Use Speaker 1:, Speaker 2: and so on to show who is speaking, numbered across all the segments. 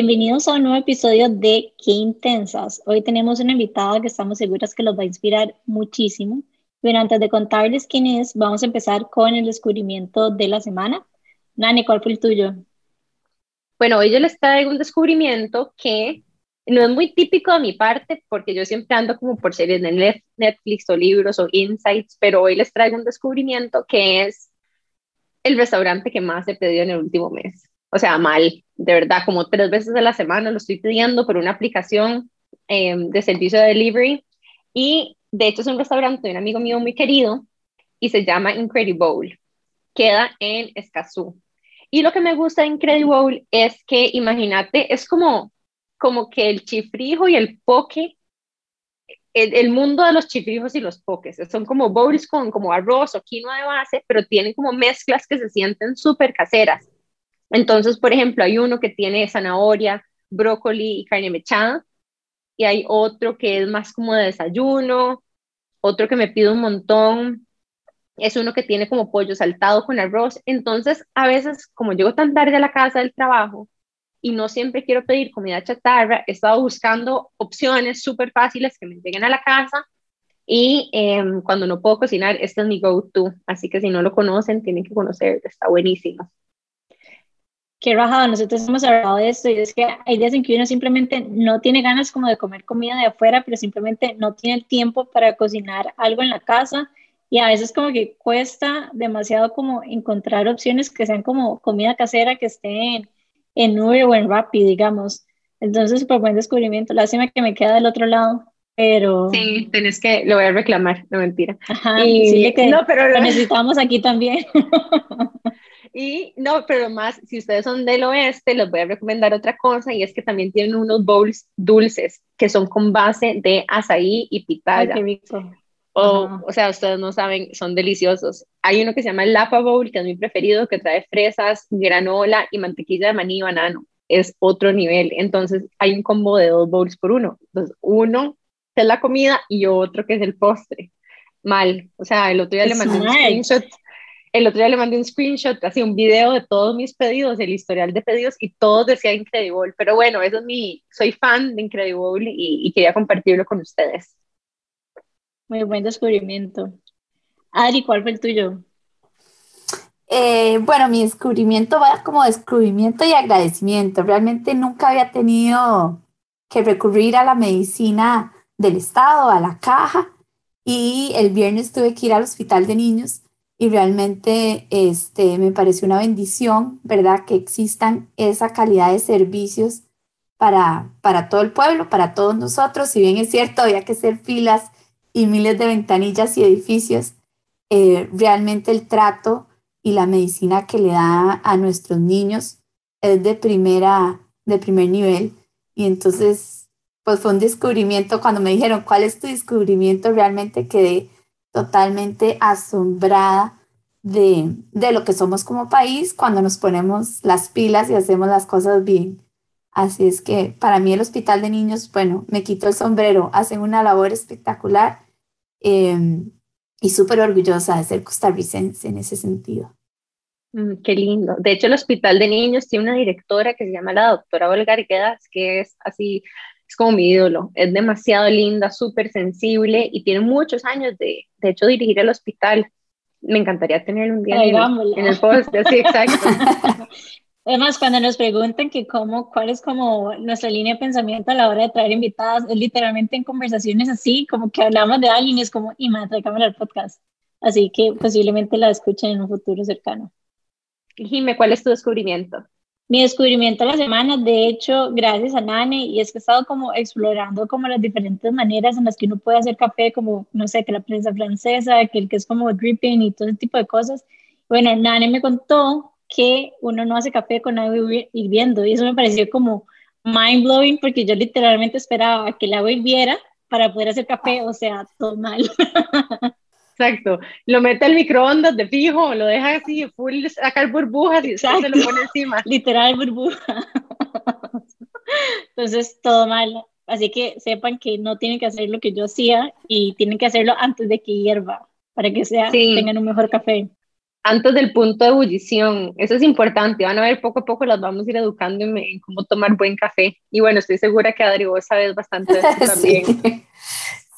Speaker 1: Bienvenidos a un nuevo episodio de Qué Intensas. Hoy tenemos una invitada que estamos seguras que los va a inspirar muchísimo. Pero antes de contarles quién es, vamos a empezar con el descubrimiento de la semana. Nani, ¿cuál fue el tuyo?
Speaker 2: Bueno, hoy yo les traigo un descubrimiento que no es muy típico de mi parte porque yo siempre ando como por series de Netflix o libros o insights, pero hoy les traigo un descubrimiento que es el restaurante que más he pedido en el último mes. O sea, mal, de verdad, como tres veces a la semana lo estoy pidiendo por una aplicación em, de servicio de delivery. Y de hecho es un restaurante de un amigo mío muy querido y se llama Incredible. Queda en Escazú. Y lo que me gusta de Incredible es que, imagínate, es como, como que el chifrijo y el poke el, mundo de los chifrijos y los pokés. Son como bowls con como arroz o quinoa de base, pero tienen como mezclas que se sienten súper caseras. Entonces, por ejemplo, hay uno que tiene zanahoria, brócoli y carne mechada, y hay otro que es más como de desayuno, otro que me pide un montón, es uno que tiene como pollo saltado con arroz. Entonces, a veces, como llego tan tarde a la casa del trabajo y no siempre quiero pedir comida chatarra, he estado buscando opciones súper fáciles que me lleguen a la casa y em, cuando no puedo cocinar, este es mi go-to. Así que si no lo conocen, tienen que conocer, está buenísimo.
Speaker 1: Qué rajado, nosotros hemos hablado de esto y es que hay días en que uno simplemente no tiene ganas como de comer comida de afuera, pero simplemente no tiene el tiempo para cocinar algo en la casa y a veces como que cuesta demasiado como encontrar opciones que sean como comida casera que esté en, Uber o en Rappi, digamos. Entonces, súper buen descubrimiento. Lástima que me queda del otro lado, pero...
Speaker 2: Sí, tenés que, lo voy a reclamar, no mentira.
Speaker 1: Ajá, y, que no, pero lo necesitamos aquí también.
Speaker 2: Y no, pero más, si ustedes son del oeste, les voy a recomendar otra cosa y es que también tienen unos bowls dulces que son con base de azaí y pitaya. O, o sea, ustedes no saben, son deliciosos. Hay uno que se llama el Lapa Bowl, que es mi preferido, que trae fresas, granola y mantequilla de maní y banano. Es otro nivel. Entonces, hay un combo de dos bowls por uno. Entonces, uno es la comida y otro que es el postre. Mal. O sea, el otro día le mandé un screenshot el otro día le mandé un screenshot, así un video de todos mis pedidos, el historial de pedidos, y todos decían Incredible. Pero bueno, eso es mi, soy fan de Incredible y, quería compartirlo con ustedes.
Speaker 1: Muy buen descubrimiento. Adri, ¿cuál fue el tuyo?
Speaker 3: Eh, bueno, mi descubrimiento va como descubrimiento y agradecimiento. Realmente nunca había tenido que recurrir a la medicina del Estado, a la caja, y el viernes tuve que ir al hospital de niños y realmente este, me parece una bendición, ¿verdad? Que existan esa calidad de servicios para, para todo el pueblo, para todos nosotros. Si bien es cierto, había que hacer filas y miles de ventanillas y edificios, eh, realmente el trato y la medicina que le da a nuestros niños es de, primera, de primer nivel. Y entonces, pues fue un descubrimiento, cuando me dijeron, ¿cuál es tu descubrimiento? Realmente quedé totalmente asombrada de, de, lo que somos como país cuando nos ponemos las pilas y hacemos las cosas bien. Así es que para mí el Hospital de Niños, bueno, me quito el sombrero, hacen una labor espectacular em, y súper orgullosa de ser costarricense en ese sentido.
Speaker 2: Mm, qué lindo. De hecho, el Hospital de Niños tiene una directora que se llama la doctora Olga Arguedas, que es así es como mi ídolo, es demasiado linda, súper sensible y tiene muchos años de, de hecho, dirigir el hospital. Me encantaría tener un día en, en, el post, sí, exacto.
Speaker 1: Además, cuando nos preguntan que cómo, cuál es como nuestra línea de pensamiento a la hora de traer invitadas, es literalmente en conversaciones así, como que hablamos de alguien y es como, y me cámara al podcast. Así que posiblemente la escuchen en un futuro cercano.
Speaker 2: Jime, ¿cuál es tu descubrimiento?
Speaker 1: Mi descubrimiento de la semana, de hecho, gracias a Nane, y es que he estado como explorando como las diferentes maneras en las que uno puede hacer café, como, no sé, que la prensa francesa, que el que es como dripping y todo ese tipo de cosas. Bueno, Nane me contó que uno no hace café con agua hirviendo, y eso me pareció como mind blowing, porque yo literalmente esperaba que el agua hirviera para poder hacer café, o sea, todo mal.
Speaker 2: Exacto. Lo mete al microondas de fijo, lo deja así, full, sacar burbujas y se lo pone encima.
Speaker 1: Literal burbuja. Entonces, todo mal. Así que sepan que no tienen que hacer lo que yo hacía y tienen que hacerlo antes de que hierva para que sea, tengan un mejor café.
Speaker 2: antes del punto de ebullición. Eso es importante. Van a ver poco a poco las vamos a ir educando en, cómo tomar buen café. Y bueno, estoy segura que Adri, vos sabes bastante de eso también.
Speaker 3: sí.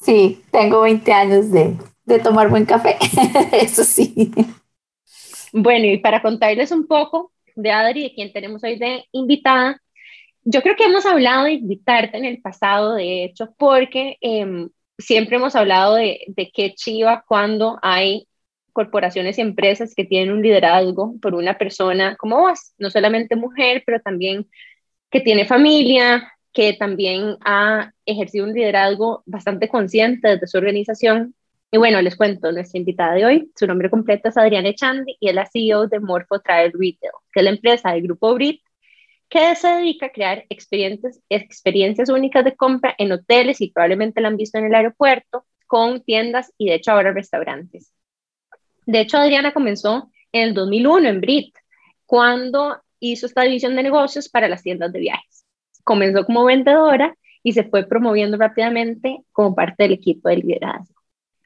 Speaker 3: sí, tengo 20 años de, de tomar buen café. eso sí.
Speaker 2: Bueno, y para contarles un poco de Adri, de quien tenemos hoy de invitada, yo creo que hemos hablado de invitarte en el pasado, de hecho, porque em, siempre hemos hablado de, de qué chiva cuando hay corporaciones y empresas que tienen un liderazgo por una persona como vos, no solamente mujer, pero también que tiene familia, que también ha ejercido un liderazgo bastante consciente desde su organización. Y bueno, les cuento, nuestra invitada de hoy, su nombre completo es Adriana Echandi y es la CEO de Morpho Travel Retail, que es la empresa del grupo Brit, que se dedica a crear experiencias, experiencias únicas de compra en hoteles y probablemente la han visto en el aeropuerto, con tiendas y de hecho ahora restaurantes. De hecho, Adriana comenzó en el 2001 en Brit, cuando hizo esta división de negocios para las tiendas de viajes. Comenzó como vendedora y se fue promoviendo rápidamente como parte del equipo de liderazgo.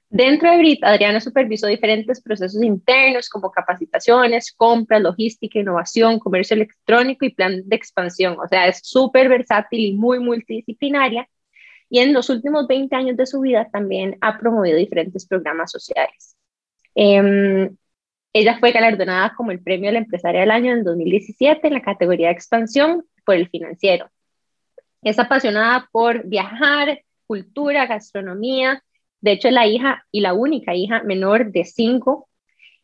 Speaker 2: Dentro de Brit, Adriana supervisó diferentes procesos internos como capacitaciones, compras, logística, innovación, comercio electrónico y plan de expansión. O sea, es súper versátil y muy multidisciplinaria. Y en los últimos 20 años de su vida también ha promovido diferentes programas sociales. Em, ella fue galardonada como el premio a la empresaria del año en 2017 en la categoría de expansión por el financiero. Es apasionada por viajar, cultura, gastronomía. De hecho, es la hija y la única hija menor de cinco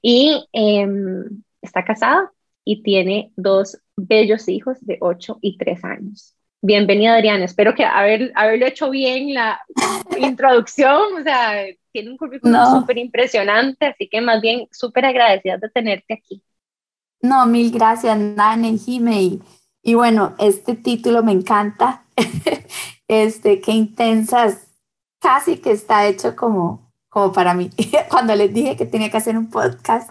Speaker 2: y em, está casada y tiene dos bellos hijos de ocho y tres años. Bienvenida, Adriana. Espero que haber, haberlo hecho bien la introducción. O sea, tiene un currículum súper impresionante, así que más bien súper agradecida de tenerte aquí.
Speaker 3: No, mil gracias, Nane, Jime. Y, bueno, este título me encanta. este, qué intensas. Casi que está hecho como, como para mí. Cuando les dije que tenía que hacer un podcast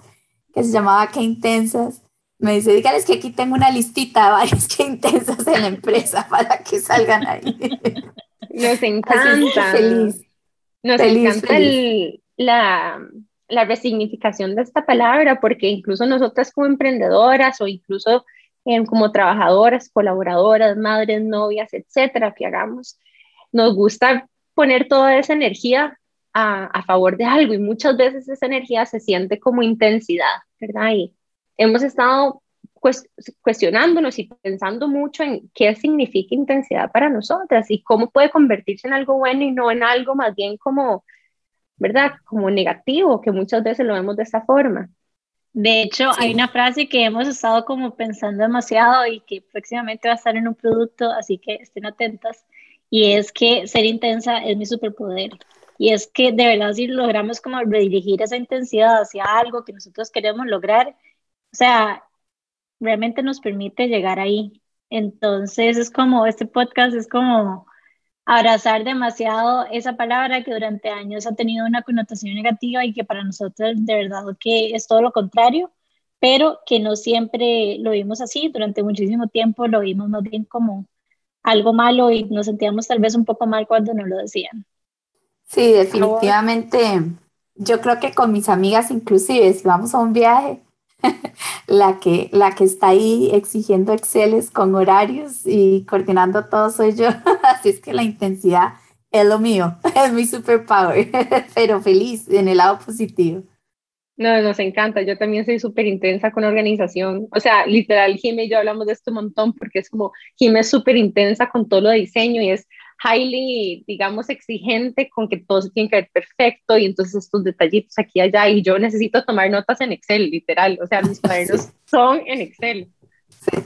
Speaker 3: que se llamaba Qué intensas, me dice, dígales que aquí tengo una listita de varias qué intensas en la empresa para que salgan ahí.
Speaker 2: Nos encanta.
Speaker 3: Feliz.
Speaker 2: Nos encanta la, la resignificación de esta palabra, porque incluso nosotras como emprendedoras o incluso em, como trabajadoras, colaboradoras, madres, novias, etcétera, que hagamos, nos gusta poner toda esa energía a, a, favor de algo y muchas veces esa energía se siente como intensidad, ¿verdad? Y hemos estado cuestionándonos y pensando mucho en qué significa intensidad para nosotras y cómo puede convertirse en algo bueno y no en algo más bien como, ¿verdad? Como negativo, que muchas veces lo vemos de esa forma.
Speaker 1: De hecho, hay una frase que hemos estado como pensando demasiado y que próximamente va a estar en un producto, así que estén atentas, y es que ser intensa es mi superpoder. Y es que de verdad si logramos como redirigir esa intensidad hacia algo que nosotros queremos lograr, o sea, realmente nos permite llegar ahí. Entonces es como, este podcast es como abrazar demasiado esa palabra que durante años ha tenido una connotación negativa y que para nosotros de verdad que es todo lo contrario, pero que no siempre lo vimos así, durante muchísimo tiempo lo vimos más bien como algo malo y nos sentíamos tal vez un poco mal cuando nos lo decían.
Speaker 3: Sí, definitivamente. Yo creo que con mis amigas inclusive, si vamos a un viaje, la, que, la que está ahí exigiendo Exceles con horarios y coordinando todo soy yo. Así es que la intensidad es lo mío, es mi superpower, pero feliz en el lado positivo.
Speaker 2: No, nos encanta. Yo también soy súper intensa con organización. O sea, literal, Jimmy y yo hablamos de esto un montón porque es como, Jimmy es súper intensa con todo lo de diseño y es highly, digamos, exigente con que todo se tiene que ver perfecto y entonces estos detallitos aquí y allá y yo necesito tomar notas en Excel, literal, o sea, mis cuadernos son en Excel.
Speaker 1: Sí.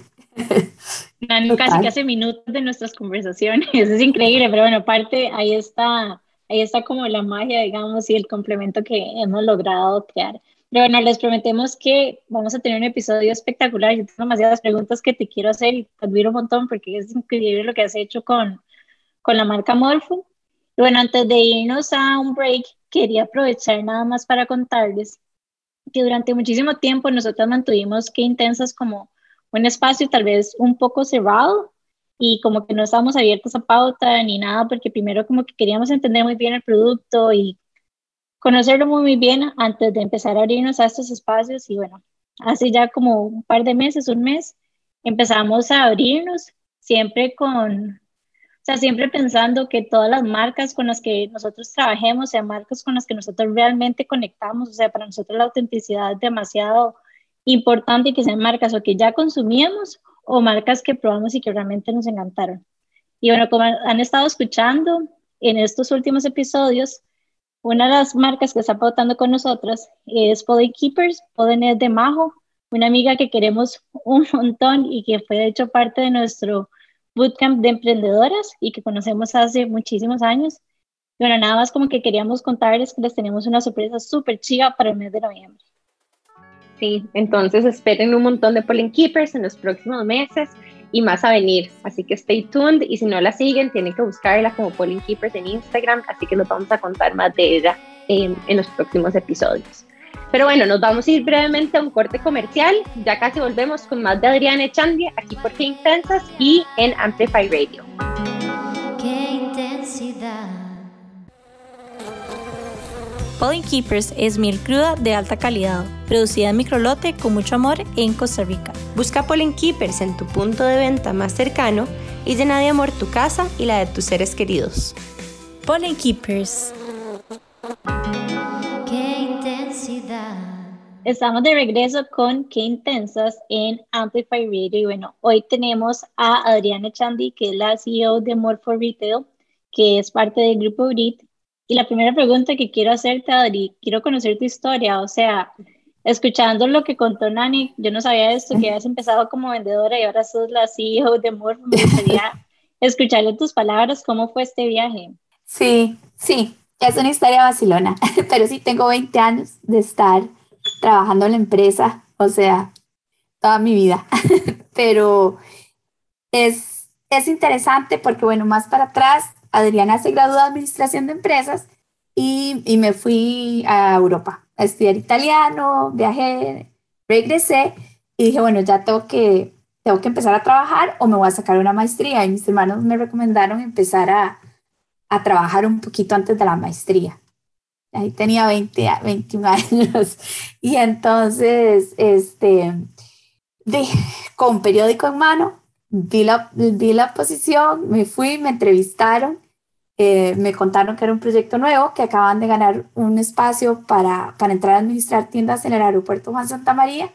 Speaker 1: casi que hace minutos de nuestras conversaciones, es increíble, pero bueno, aparte ahí está, ahí está como la magia, digamos, y el complemento que hemos logrado crear. Pero bueno, les prometemos que vamos a tener un episodio espectacular. Yo tengo demasiadas preguntas que te quiero hacer y te admiro un montón porque es increíble lo que has hecho con, con la marca Morpho. bueno, antes de irnos a un break, quería aprovechar nada más para contarles que durante muchísimo tiempo nosotros mantuvimos que intensas como un espacio tal vez un poco cerrado y como que no estábamos abiertos a pauta ni nada porque primero como que queríamos entender muy bien el producto y conocerlo muy bien antes de empezar a abrirnos a estos espacios. Y bueno, hace ya como un par de meses, un mes, empezamos a abrirnos siempre con, o sea, siempre pensando que todas las marcas con las que nosotros trabajemos sean marcas con las que nosotros realmente conectamos, o sea, para nosotros la autenticidad es demasiado importante que sean marcas o que ya consumíamos o marcas que probamos y que realmente nos encantaron. Y bueno, como han estado escuchando en estos últimos episodios, una de las marcas que está pautando con nosotras es Pollen Keepers. Pollen es de Majo, una amiga que queremos un montón y que fue de hecho parte de nuestro bootcamp de emprendedoras y que conocemos hace muchísimos años. Y bueno, nada más como que queríamos contarles que les tenemos una sorpresa súper chiva para el mes de noviembre.
Speaker 2: Entonces esperen un montón de Pollen Keepers en los próximos meses y más a venir. Así que stay tuned y si no la siguen, tienen que buscarla como Polling Keepers en Instagram. Así que nos vamos a contar más de ella en, los próximos episodios. Pero bueno, nos vamos a ir brevemente a un corte comercial. Ya casi volvemos con más de Adriana Echandie aquí por Qué Intensas y en Amplify Radio. Qué intensidad.
Speaker 4: Pollen Keepers es miel cruda de alta calidad, producida en microlote con mucho amor en Costa Rica. Busca Pollen Keepers en tu punto de venta más cercano y llena de amor tu casa y la de tus seres queridos. Pollen Keepers.
Speaker 1: Qué intensidad. Estamos de regreso con Qué Intensas en Amplify Radio. Y bueno, hoy tenemos a Adriana Chandy, que es la CEO de More for Retail, que es parte del grupo BRIT y la primera pregunta que quiero hacerte, Adri, quiero conocer tu historia, o sea, escuchando lo que contó Nani, yo no sabía esto, que habías empezado como vendedora y ahora sos la CEO de Morph, me gustaría escucharle tus palabras, ¿cómo fue este viaje?
Speaker 3: Sí, sí, es una historia vacilona, pero sí tengo 20 años de estar trabajando en la empresa, o sea, toda mi vida, pero es, es interesante porque, bueno, más para atrás, Adriana se graduó de Administración de Empresas y, y, me fui a Europa a estudiar italiano, viajé, regresé y dije, bueno, ya tengo que, tengo que empezar a trabajar o me voy a sacar una maestría. Y mis hermanos me recomendaron empezar a, a trabajar un poquito antes de la maestría. Ahí tenía 20, 21 años. Y entonces, este, de, con periódico en mano, vi la, vi la posición, me fui, me entrevistaron eh, me contaron que era un proyecto nuevo, que acaban de ganar un espacio para, para entrar a administrar tiendas en el aeropuerto Juan Santa María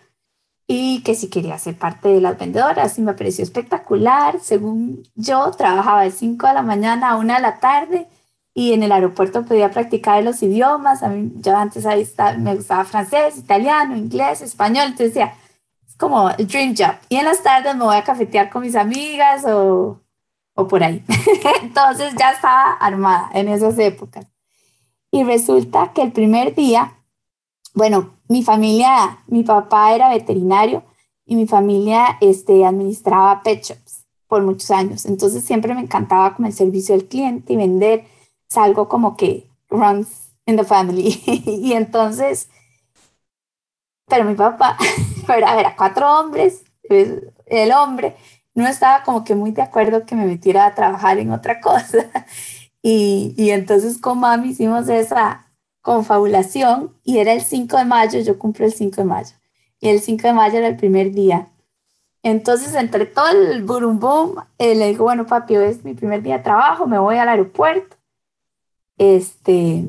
Speaker 3: y que si quería ser parte de las vendedoras y me pareció espectacular. Según yo, trabajaba de 5 de la mañana a 1 de la tarde y en el aeropuerto podía practicar los idiomas. A mí, yo antes ahí me gustaba francés, italiano, inglés, español, entonces decía, es como el dream job. Y en las tardes me voy a cafetear con mis amigas o o por ahí. Entonces ya estaba armada en esas épocas. Y resulta que el primer día, bueno, mi familia, mi papá era veterinario y mi familia este, administraba pet shops por muchos años. Entonces siempre me encantaba como el servicio al cliente y vender. Es algo como que runs in the family. y entonces, pero mi papá, era, era cuatro hombres, el hombre no estaba como que muy de acuerdo que me metiera a trabajar en otra cosa. Y, y entonces con mami hicimos esa confabulación y era el 5 de mayo, yo cumplo el 5 de mayo. Y el 5 de mayo era el primer día. Entonces, entre todo el boom, eh, le digo, bueno, papi, hoy es mi primer día de trabajo, me voy al aeropuerto. Este,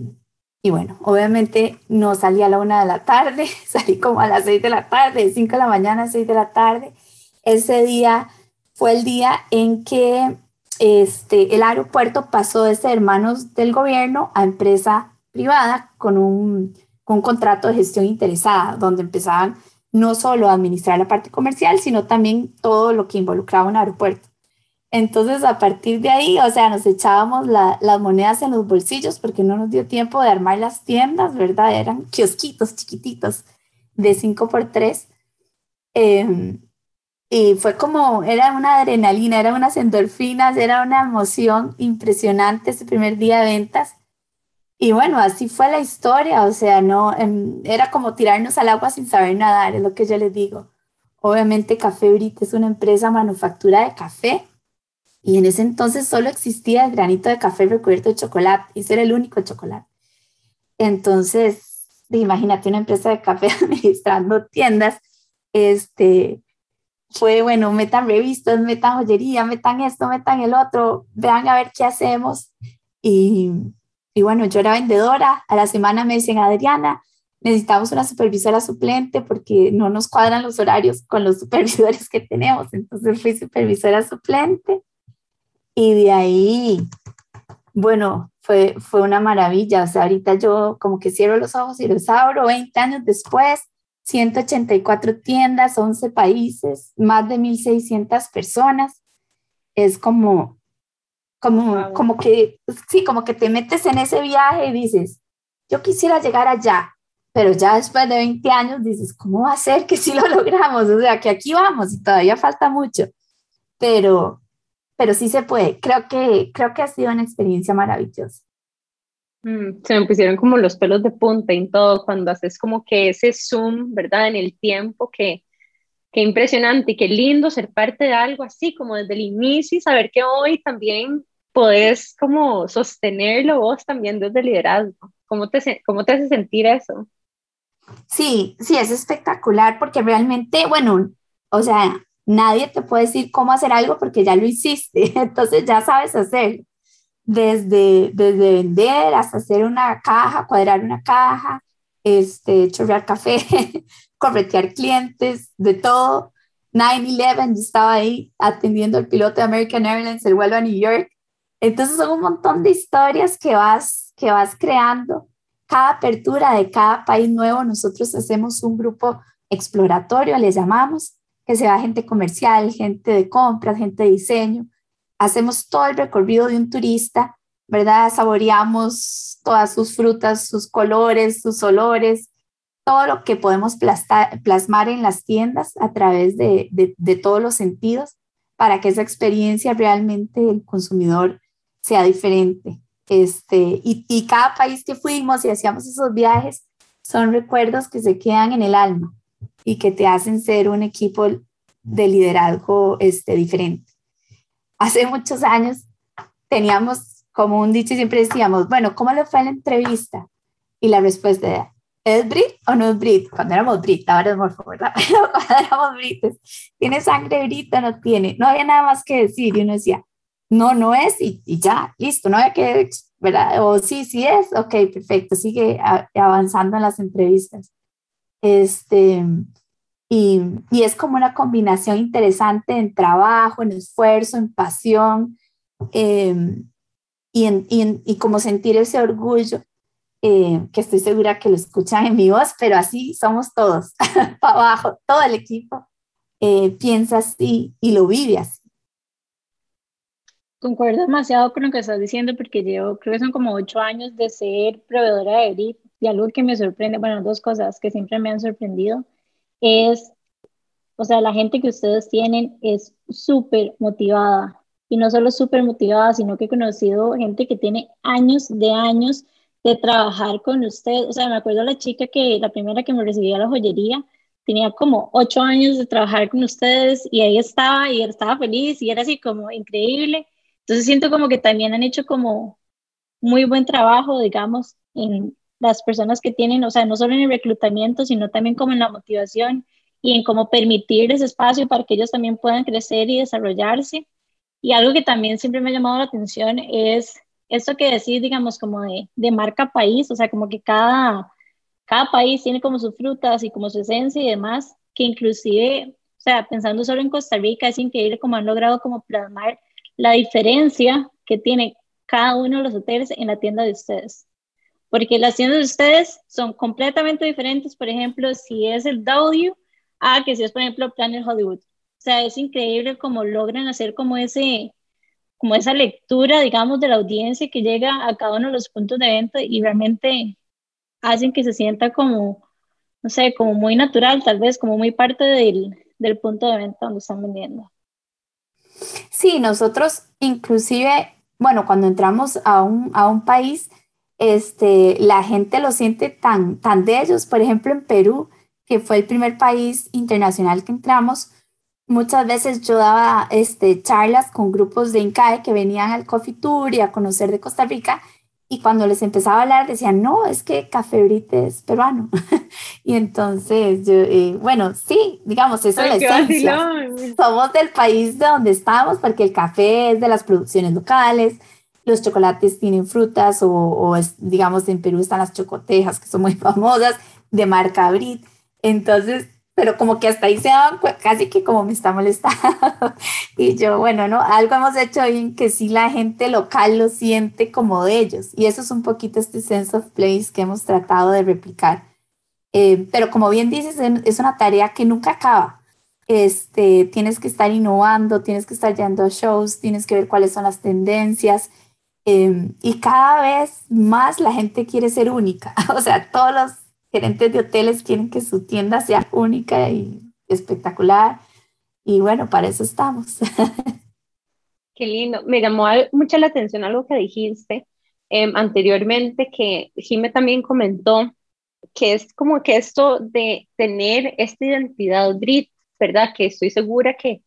Speaker 3: y bueno, obviamente no salí a la una de la tarde, salí como a las 6 de la tarde, de 5 de la mañana 6 de la tarde. Ese día fue el día en que este, el aeropuerto pasó de ser hermanos del gobierno a empresa privada con un, con contrato de gestión interesada, donde empezaban no solo a administrar la parte comercial, sino también todo lo que involucraba un aeropuerto. Entonces, a partir de ahí, o sea, nos echábamos las monedas en los bolsillos porque no nos dio tiempo de armar las tiendas, ¿verdad? Eran kiosquitos chiquititos de 5 por 3 y fue como, era una adrenalina, era unas endorfinas, era una emoción impresionante ese primer día de ventas. Y bueno, así fue la historia, o sea, no, em, era como tirarnos al agua sin saber nadar, es lo que yo les digo. Obviamente Café Brit es una empresa manufactura de café y en ese entonces solo existía el granito de café recubierto de chocolate, y era el único chocolate. Entonces, imagínate una empresa de café administrando tiendas, este, fue, bueno, metan revistas, metan joyería, metan esto, metan el otro, vean a ver qué hacemos. Y, y bueno, yo era vendedora, a la semana me dicen, Adriana, necesitamos una supervisora suplente porque no nos cuadran los horarios con los supervisores que tenemos. Entonces fui supervisora suplente y de ahí, bueno, fue, fue una maravilla. O sea, ahorita yo como que cierro los ojos y los abro 20 años después. 184 tiendas, 11 países, más de 1.600 personas. Es como, como, como que, sí, como que te metes en ese viaje y dices, yo quisiera llegar allá, pero ya después de 20 años dices, ¿cómo va a ser que sí lo logramos? O sea, que aquí vamos y todavía falta mucho, pero, pero sí se puede. Creo que, creo que ha sido una experiencia maravillosa.
Speaker 2: Mm, se me pusieron como los pelos de punta en todo cuando haces como que ese zoom, ¿verdad? En el tiempo, que, que impresionante y qué lindo ser parte de algo así, como desde el inicio y saber que hoy también podés como sostenerlo vos también desde liderazgo. ¿Cómo te, cómo te hace sentir eso?
Speaker 3: Sí, sí, es espectacular porque realmente, bueno, o sea, nadie te puede decir cómo hacer algo porque ya lo hiciste, entonces ya sabes hacer. Desde, desde vender hasta hacer una caja, cuadrar una caja, este, chorrear café, corretear clientes, de todo. 9-11, yo estaba ahí atendiendo al piloto de American Airlines, el vuelo a New York. Entonces son un montón de historias que vas, que vas creando cada apertura de cada país nuevo, nosotros hacemos un grupo exploratorio, le llamamos, que se va gente comercial, gente de compras, gente de diseño. Hacemos todo el recorrido de un turista, ¿verdad? Saboreamos todas sus frutas, sus colores, sus olores, todo lo que podemos plasmar en las tiendas a través de, todos los sentidos para que esa experiencia realmente el consumidor sea diferente. Este, y, y cada país que fuimos y hacíamos esos viajes son recuerdos que se quedan en el alma y que te hacen ser un equipo de liderazgo este, diferente. Hace muchos años teníamos como un dicho y siempre decíamos, bueno, ¿cómo le fue la entrevista? Y la respuesta era, ¿es Brit o no es Brit? Cuando éramos Brit, ahora es morfo, ¿verdad? Pero cuando éramos Brites, ¿tiene sangre Brit o no tiene? No había nada más que decir y uno decía, no, no es y, ya, listo, no hay que, ¿verdad? O sí, sí es, ok, perfecto, sigue avanzando en las entrevistas. Este, y, y, es como una combinación interesante en trabajo, en esfuerzo, en pasión em, y, en, y, y, como sentir ese orgullo, eh, que estoy segura que lo escuchan en mi voz, pero así somos todos, para abajo, todo el equipo eh, piensa así y lo vive así.
Speaker 1: Concuerdo demasiado con lo que estás diciendo porque llevo, creo que son como ocho años de ser proveedora de grip y algo que me sorprende, bueno, dos cosas que siempre me han sorprendido es, o sea, la gente que ustedes tienen es súper motivada y no solo súper motivada, sino que he conocido gente que tiene años de años de trabajar con ustedes. O sea, me acuerdo la chica que la primera que me recibía a la joyería tenía como ocho años de trabajar con ustedes y ahí estaba y estaba feliz y era así como increíble. Entonces siento como que también han hecho como muy buen trabajo, digamos, en las personas que tienen, o sea, no solo en el reclutamiento, sino también como en la motivación y en cómo permitir ese espacio para que ellos también puedan crecer y desarrollarse. Y algo que también siempre me ha llamado la atención es esto que decís, digamos, como de, de marca país, o sea, como que cada, cada país tiene como sus frutas y como su esencia y demás, que inclusive, o sea, pensando solo en Costa Rica, es increíble cómo han logrado como plasmar la diferencia que tiene cada uno de los hoteles en la tienda de ustedes. Porque las tiendas de ustedes son completamente diferentes, por ejemplo, si es el W a que si es, por ejemplo, Planet Hollywood. O sea, es increíble cómo logran hacer como ese, como esa lectura, digamos, de la audiencia que llega a cada uno de los puntos de venta y realmente hacen que se sienta como, no sé, como muy natural, tal vez, como muy parte del, del punto de venta donde están vendiendo.
Speaker 3: Sí, nosotros inclusive, bueno, cuando entramos a un, a un país, este, la gente lo siente tan, tan de ellos. Por ejemplo, en Perú, que fue el primer país internacional que entramos, muchas veces yo daba este, charlas con grupos de INCAE que venían al Coffee Tour y a conocer de Costa Rica y cuando les empezaba a hablar decían, no, es que Café Brite es peruano. y entonces, yo, eh, bueno, sí, digamos, eso es la esencia. Somos del país de donde estamos porque el café es de las producciones locales, los chocolates tienen frutas o, es, digamos, en Perú están las chocotejas que son muy famosas de marca Brit. Entonces, pero como que hasta ahí se daban casi que como me está molestando. y yo, bueno, no, algo hemos hecho bien que sí la gente local lo siente como de ellos. Y eso es un poquito este sense of place que hemos tratado de replicar. Eh, pero como bien dices, es una tarea que nunca acaba. Este, tienes que estar innovando, tienes que estar yendo a shows, tienes que ver cuáles son las tendencias. Eh, y cada vez más la gente quiere ser única. o sea, todos los gerentes de hoteles quieren que su tienda sea única y espectacular. Y bueno, para eso estamos.
Speaker 2: Qué lindo. Me llamó mucho la atención algo que dijiste em, anteriormente, que Jime también comentó, que es como que esto de tener esta identidad Brit, ¿verdad? Que estoy segura que,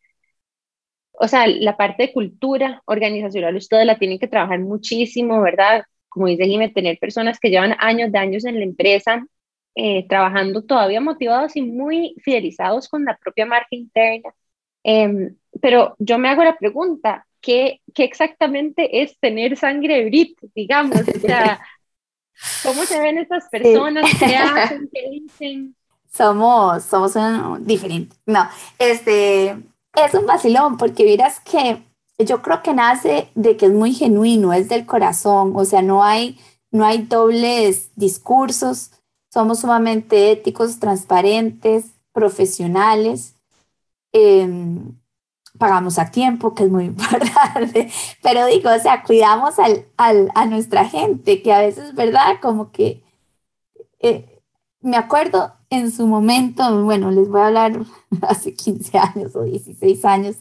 Speaker 2: o sea, la parte de cultura organizacional ustedes la tienen que trabajar muchísimo, ¿verdad? Como dice Jime, tener personas que llevan años de años en la empresa eh, trabajando todavía motivados y muy fidelizados con la propia marca interna. Em, pero yo me hago la pregunta, ¿qué, ¿qué, exactamente es tener sangre Brit, digamos? O sea, ¿cómo se ven estas personas? ¿Qué hacen? ¿Qué dicen?
Speaker 3: Somos, somos un, diferentes. No, este, es un vacilón, porque miras que yo creo que nace de que es muy genuino, es del corazón, o sea, no hay, no hay dobles discursos, somos sumamente éticos, transparentes, profesionales, em, pagamos a tiempo, que es muy importante, pero digo, o sea, cuidamos al, al, a nuestra gente, que a veces, ¿verdad? Como que eh, me acuerdo en su momento, bueno, les voy a hablar hace 15 años o 16 años,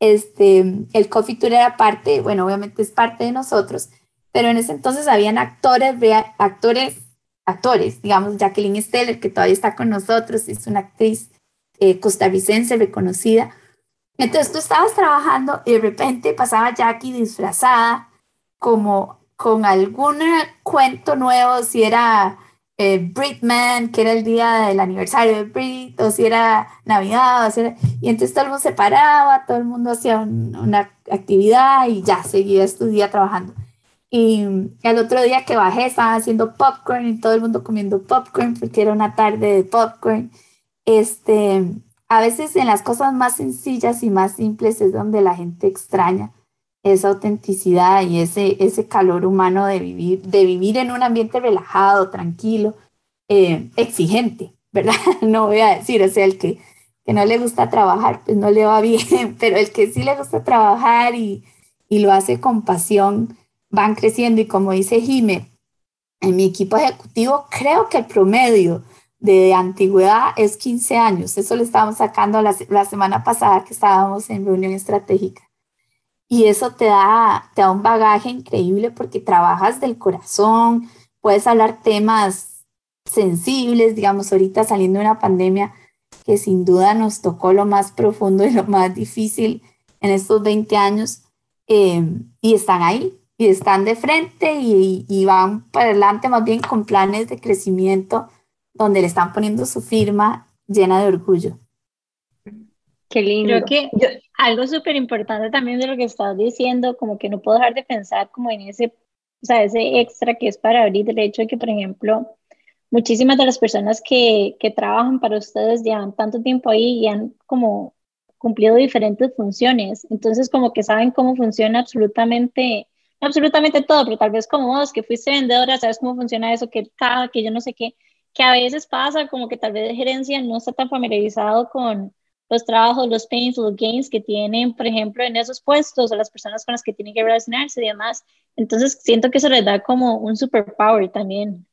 Speaker 3: este, el Coffee Tour era parte, bueno, obviamente es parte de nosotros, pero en ese entonces habían actores, actores actores, digamos Jacqueline Steller, que todavía está con nosotros, es una actriz eh, costarricense reconocida. Entonces tú estabas trabajando y de repente pasaba Jackie disfrazada como con algún cuento nuevo, si era eh, Britman, que era el día del aniversario de Brit, o si era Navidad, o y entonces todo el mundo se paraba, todo el mundo hacía una actividad y ya seguía día trabajando. Y el otro día que bajé estaba haciendo popcorn y todo el mundo comiendo popcorn porque era una tarde de popcorn. Este, a veces en las cosas más sencillas y más simples es donde la gente extraña esa autenticidad y ese, ese calor humano de vivir, de vivir en un ambiente relajado, tranquilo, eh, exigente, ¿verdad? No voy a decir, o sea, el que, que no le gusta trabajar, pues no le va bien, pero el que sí le gusta trabajar y, y lo hace con pasión, van creciendo y como dice Jime, en mi equipo ejecutivo creo que el promedio de antigüedad es 15 años. Eso le estábamos sacando la, la, semana pasada que estábamos en reunión estratégica. Y eso te da, te da un bagaje increíble porque trabajas del corazón, puedes hablar temas sensibles, digamos, ahorita saliendo de una pandemia que sin duda nos tocó lo más profundo y lo más difícil en estos 20 años, eh, y están ahí, y están de frente y, van para adelante más bien con planes de crecimiento donde le están poniendo su firma llena de orgullo.
Speaker 1: Qué lindo. Creo que algo súper importante también de lo que estás diciendo, como que no puedo dejar de pensar como en ese, o sea, ese extra que es para abrir el hecho de que, por ejemplo, muchísimas de las personas que, que trabajan para ustedes llevan tanto tiempo ahí y han como cumplido diferentes funciones. Entonces, como que saben cómo funciona absolutamente absolutamente todo, pero tal vez como vos, que fuiste vendedora, sabes cómo funciona eso, que cada, que yo no sé qué, que a veces pasa como que tal vez de gerencia no está tan familiarizado con los trabajos, los pains, los gains que tienen, por ejemplo, en esos puestos, o las personas con las que tienen que relacionarse y demás. Entonces, siento que eso les da como un superpower también.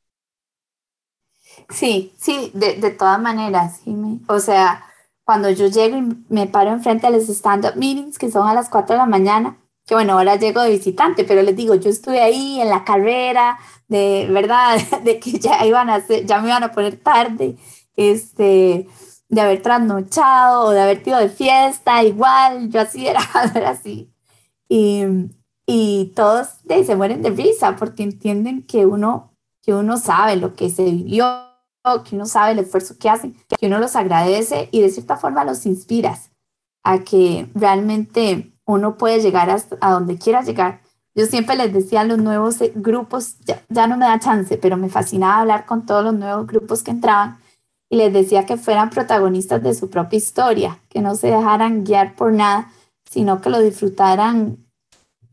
Speaker 3: Sí, sí, de, de todas maneras, O sea, cuando yo llego y me paro enfrente a los stand-up meetings, que son a las 4 de la mañana, que bueno, ahora llego de visitante, pero les digo, yo estuve ahí en la carrera, de verdad, de que ya iban a ya me iban a poner tarde, este, de haber trasnochado o de haber ido de fiesta, igual, yo así era, era así. Y, y todos se mueren de risa porque entienden que uno, que uno sabe lo que se vivió, que uno sabe el esfuerzo que hacen, que uno los agradece y de cierta forma los inspiras a que realmente uno puede llegar hasta a donde quiera llegar. Yo siempre les decía a los nuevos eh, grupos, ya, ya no me da chance, pero me fascinaba hablar con todos los nuevos grupos que entraban y les decía que fueran protagonistas de su propia historia, que no se dejaran guiar por nada, sino que lo disfrutaran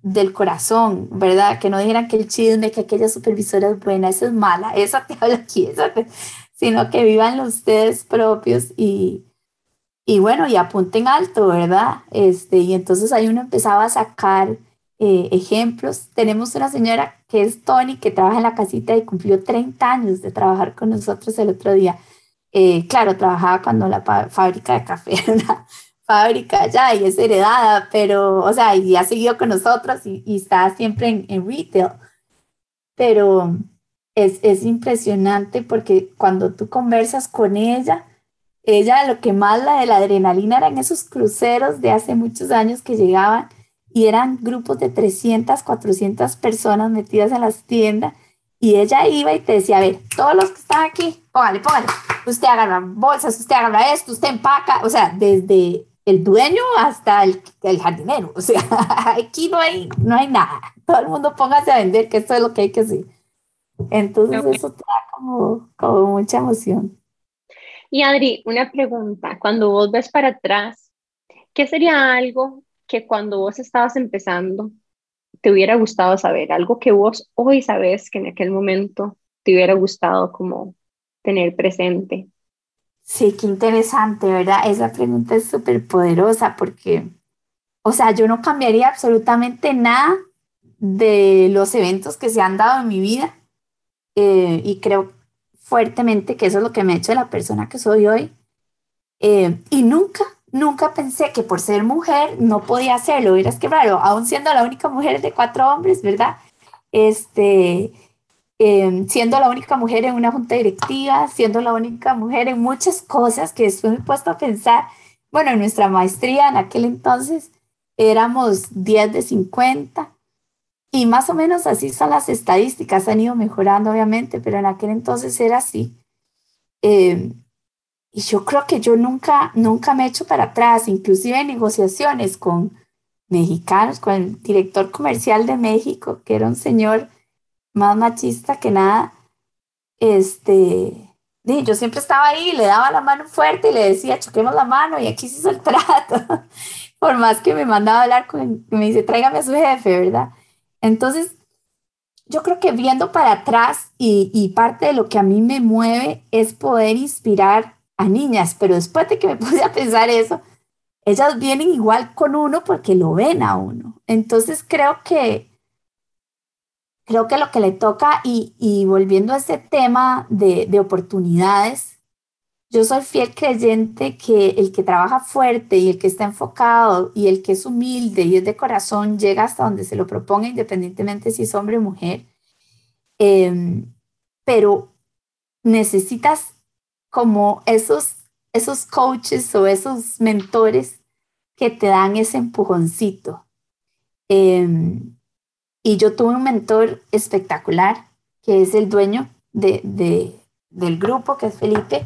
Speaker 3: del corazón, ¿verdad? Que no dijeran que el chisme, que aquella supervisora es buena, esa es mala, esa te habla aquí, esa sino que vivan ustedes propios y, y bueno, y apunten alto, ¿verdad? Este, y entonces ahí uno empezaba a sacar eh, ejemplos. Tenemos una señora que es Tony, que trabaja en la casita y cumplió 30 años de trabajar con nosotros el otro día. Eh, claro, trabajaba cuando la fábrica de café era una fábrica ya y es heredada, pero, o sea, y ha seguido con nosotros y, está siempre en, en, retail. Pero es, es impresionante porque cuando tú conversas con ella, ella lo que más la de la adrenalina eran esos cruceros de hace muchos años que llegaban y eran grupos de 300, 400 personas metidas en las tiendas y ella iba y te decía, a ver, todos los que están aquí, póngale, póngale, usted agarra bolsas, usted agarra esto, usted empaca, o sea, desde el dueño hasta el, el jardinero, o sea, aquí no hay, no hay nada, todo el mundo póngase a vender, que esto es lo que hay que hacer. Entonces eso te da como, como mucha emoción.
Speaker 2: Y Adri, una pregunta, cuando vos ves para atrás, ¿qué sería algo que cuando vos estabas empezando te hubiera gustado saber? Algo que vos hoy sabes que en aquel momento te hubiera gustado como tener presente.
Speaker 3: Sí, qué interesante, ¿verdad? Esa pregunta es súper poderosa porque, o sea, yo no cambiaría absolutamente nada de los eventos que se han dado en mi vida eh, y creo fuertemente que eso es lo que me ha hecho la persona que soy hoy. Eh, y nunca, nunca pensé que por ser mujer no podía hacerlo. es que raro, aún siendo la única mujer de cuatro hombres, ¿verdad? Este, eh, siendo la única mujer en una junta directiva, siendo la única mujer en muchas cosas que después me he puesto a pensar. Bueno, en nuestra maestría en aquel entonces éramos 10 de 50 y más o menos así son las estadísticas, han ido mejorando obviamente, pero en aquel entonces era así. Eh, y yo creo que yo nunca, nunca me he hecho para atrás, inclusive en negociaciones con mexicanos, con el director comercial de México, que era un señor más machista que nada. Este, yo siempre estaba ahí, le daba la mano fuerte y le decía, choquemos la mano y aquí se hizo el trato. Por más que me mandaba a hablar con, me dice, tráigame a su jefe, ¿verdad? Entonces, yo creo que viendo para atrás y, parte de lo que a mí me mueve es poder inspirar a niñas, pero después de que me puse a pensar eso, ellas vienen igual con uno porque lo ven a uno. Entonces creo que creo que lo que le toca y, volviendo a ese tema de, de oportunidades, yo soy fiel creyente que el que trabaja fuerte y el que está enfocado y el que es humilde y es de corazón llega hasta donde se lo proponga, independientemente si es hombre o mujer. Em, pero necesitas como esos, esos coaches o esos mentores que te dan ese empujoncito. Em, y yo tuve un mentor espectacular, que es el dueño de, de, del grupo, que es Felipe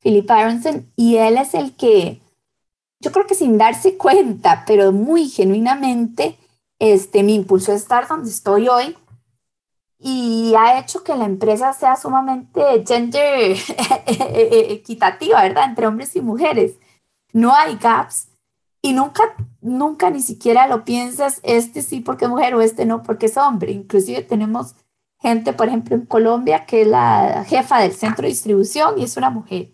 Speaker 3: Philip Aronson, y él es el que, yo creo que sin darse cuenta, pero muy genuinamente, este, me impulsó a estar donde estoy hoy y ha hecho que la empresa sea sumamente gender equitativa, ¿verdad? Entre hombres y mujeres. No hay gaps y nunca, nunca ni siquiera lo piensas, este sí porque es mujer o este no porque es hombre. Inclusive tenemos gente, por ejemplo, en Colombia, que es la jefa del centro de distribución y es una mujer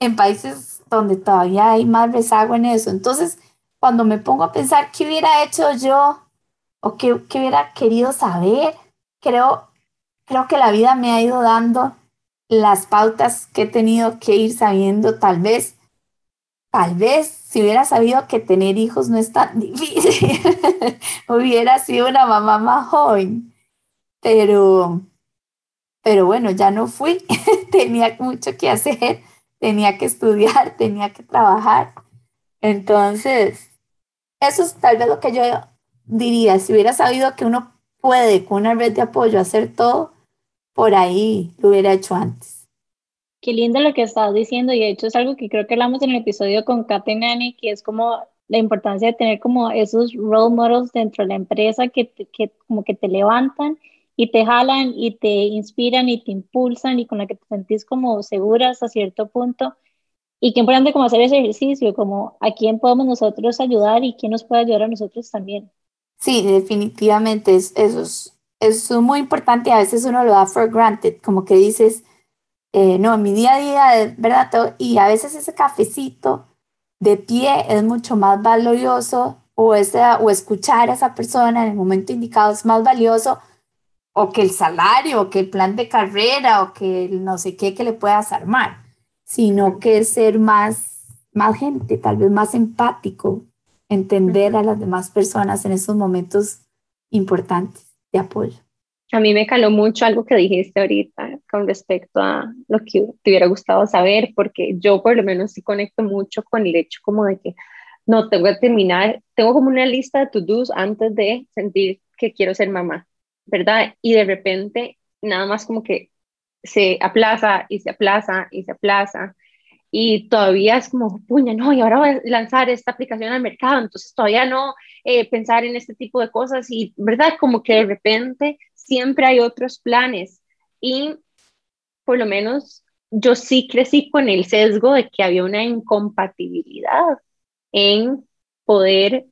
Speaker 3: en países donde todavía hay más rezago en eso. Entonces, cuando me pongo a pensar qué hubiera hecho yo o qué, qué hubiera querido saber, creo, creo que la vida me ha ido dando las pautas que he tenido que ir sabiendo, tal vez, tal vez si hubiera sabido que tener hijos no es tan difícil, hubiera sido una mamá más joven, pero, pero bueno, ya no fui, tenía mucho que hacer tenía que estudiar, tenía que trabajar. Entonces, eso es tal vez lo que yo diría, si hubiera sabido que uno puede con una red de apoyo hacer todo, por ahí lo hubiera hecho antes.
Speaker 1: Qué lindo lo que estabas diciendo y de hecho es algo que creo que hablamos en el episodio con Kate Nani, que es como la importancia de tener como esos role models dentro de la empresa que, que como que te levantan y te jalan y te inspiran y te impulsan y con la que te sentís como segura hasta cierto punto. Y qué importante como hacer ese ejercicio, como a quién podemos nosotros ayudar y quién nos puede ayudar a nosotros también.
Speaker 3: Sí, definitivamente, es, eso es, es muy importante a veces uno lo da for granted, como que dices, eh, no, en mi día a día, ¿verdad? Y a veces ese cafecito de pie es mucho más valioso o, ese, o escuchar a esa persona en el momento indicado es más valioso o que el salario, o que el plan de carrera, o que no sé qué que le puedas armar, sino que ser más, más gente, tal vez más empático, entender a las demás personas en esos momentos importantes de apoyo.
Speaker 2: A mí me caló mucho algo que dijiste ahorita con respecto a lo que te hubiera gustado saber, porque yo por lo menos sí conecto mucho con el hecho como de que no tengo que terminar, tengo como una lista de to-dos antes de sentir que quiero ser mamá, ¿verdad? Y de repente nada más como que se aplaza y se aplaza y se aplaza y todavía es como, puña, no, y ahora voy a lanzar esta aplicación al mercado, entonces todavía no eh, pensar en este tipo de cosas y, ¿verdad? Como que de repente siempre hay otros planes y por lo menos yo sí crecí con el sesgo de que había una incompatibilidad en poder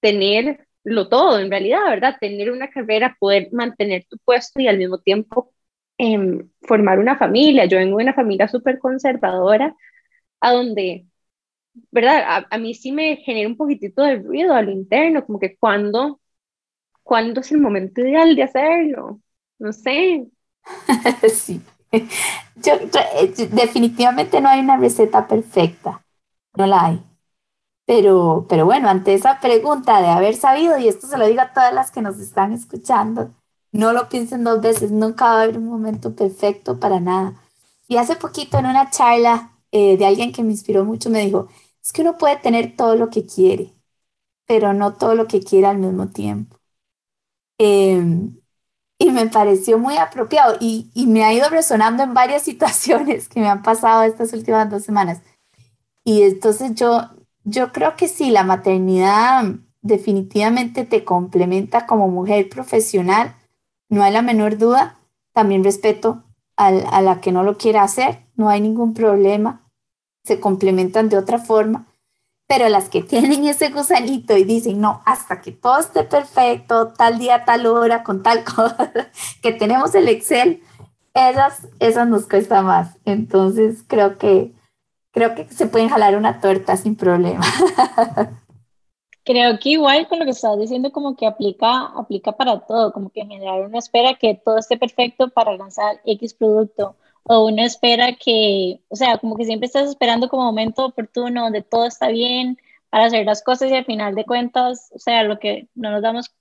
Speaker 2: tenerlo todo, en realidad, ¿verdad? Tener una carrera, poder mantener tu puesto y al mismo tiempo em, formar una familia. Yo vengo de una familia súper conservadora, a donde, ¿verdad? A, mí sí me genera un poquitito de ruido al interno, como que cuando, cuando es el momento ideal de hacerlo, no sé.
Speaker 3: sí. Yo, eh, definitivamente no hay una receta perfecta, no la hay. Pero, pero bueno, ante esa pregunta de haber sabido, y esto se lo digo a todas las que nos están escuchando, no lo piensen dos veces, nunca va a haber un momento perfecto para nada. Y hace poquito en una charla eh, de alguien que me inspiró mucho me dijo, es que uno puede tener todo lo que quiere, pero no todo lo que quiere al mismo tiempo. Em, y me pareció muy apropiado y, y, me ha ido resonando en varias situaciones que me han pasado estas últimas dos semanas. Y entonces yo yo creo que sí, la maternidad definitivamente te complementa como mujer profesional, no hay la menor duda. También respeto a, a la que no lo quiera hacer, no hay ningún problema, se complementan de otra forma. Pero las que tienen ese gusanito y dicen, no, hasta que todo esté perfecto, tal día, tal hora, con tal cosa, que tenemos el Excel, esas, esas nos cuesta más. Entonces creo que creo que se pueden jalar una torta sin problema.
Speaker 1: Creo que igual con lo que estás diciendo, como que aplica, aplica para todo, como que en general uno espera que todo esté perfecto para lanzar X producto, o uno espera que, o sea, como que siempre estás esperando como momento oportuno, donde todo está bien para hacer las cosas y al final de cuentas, o sea, lo que no nos damos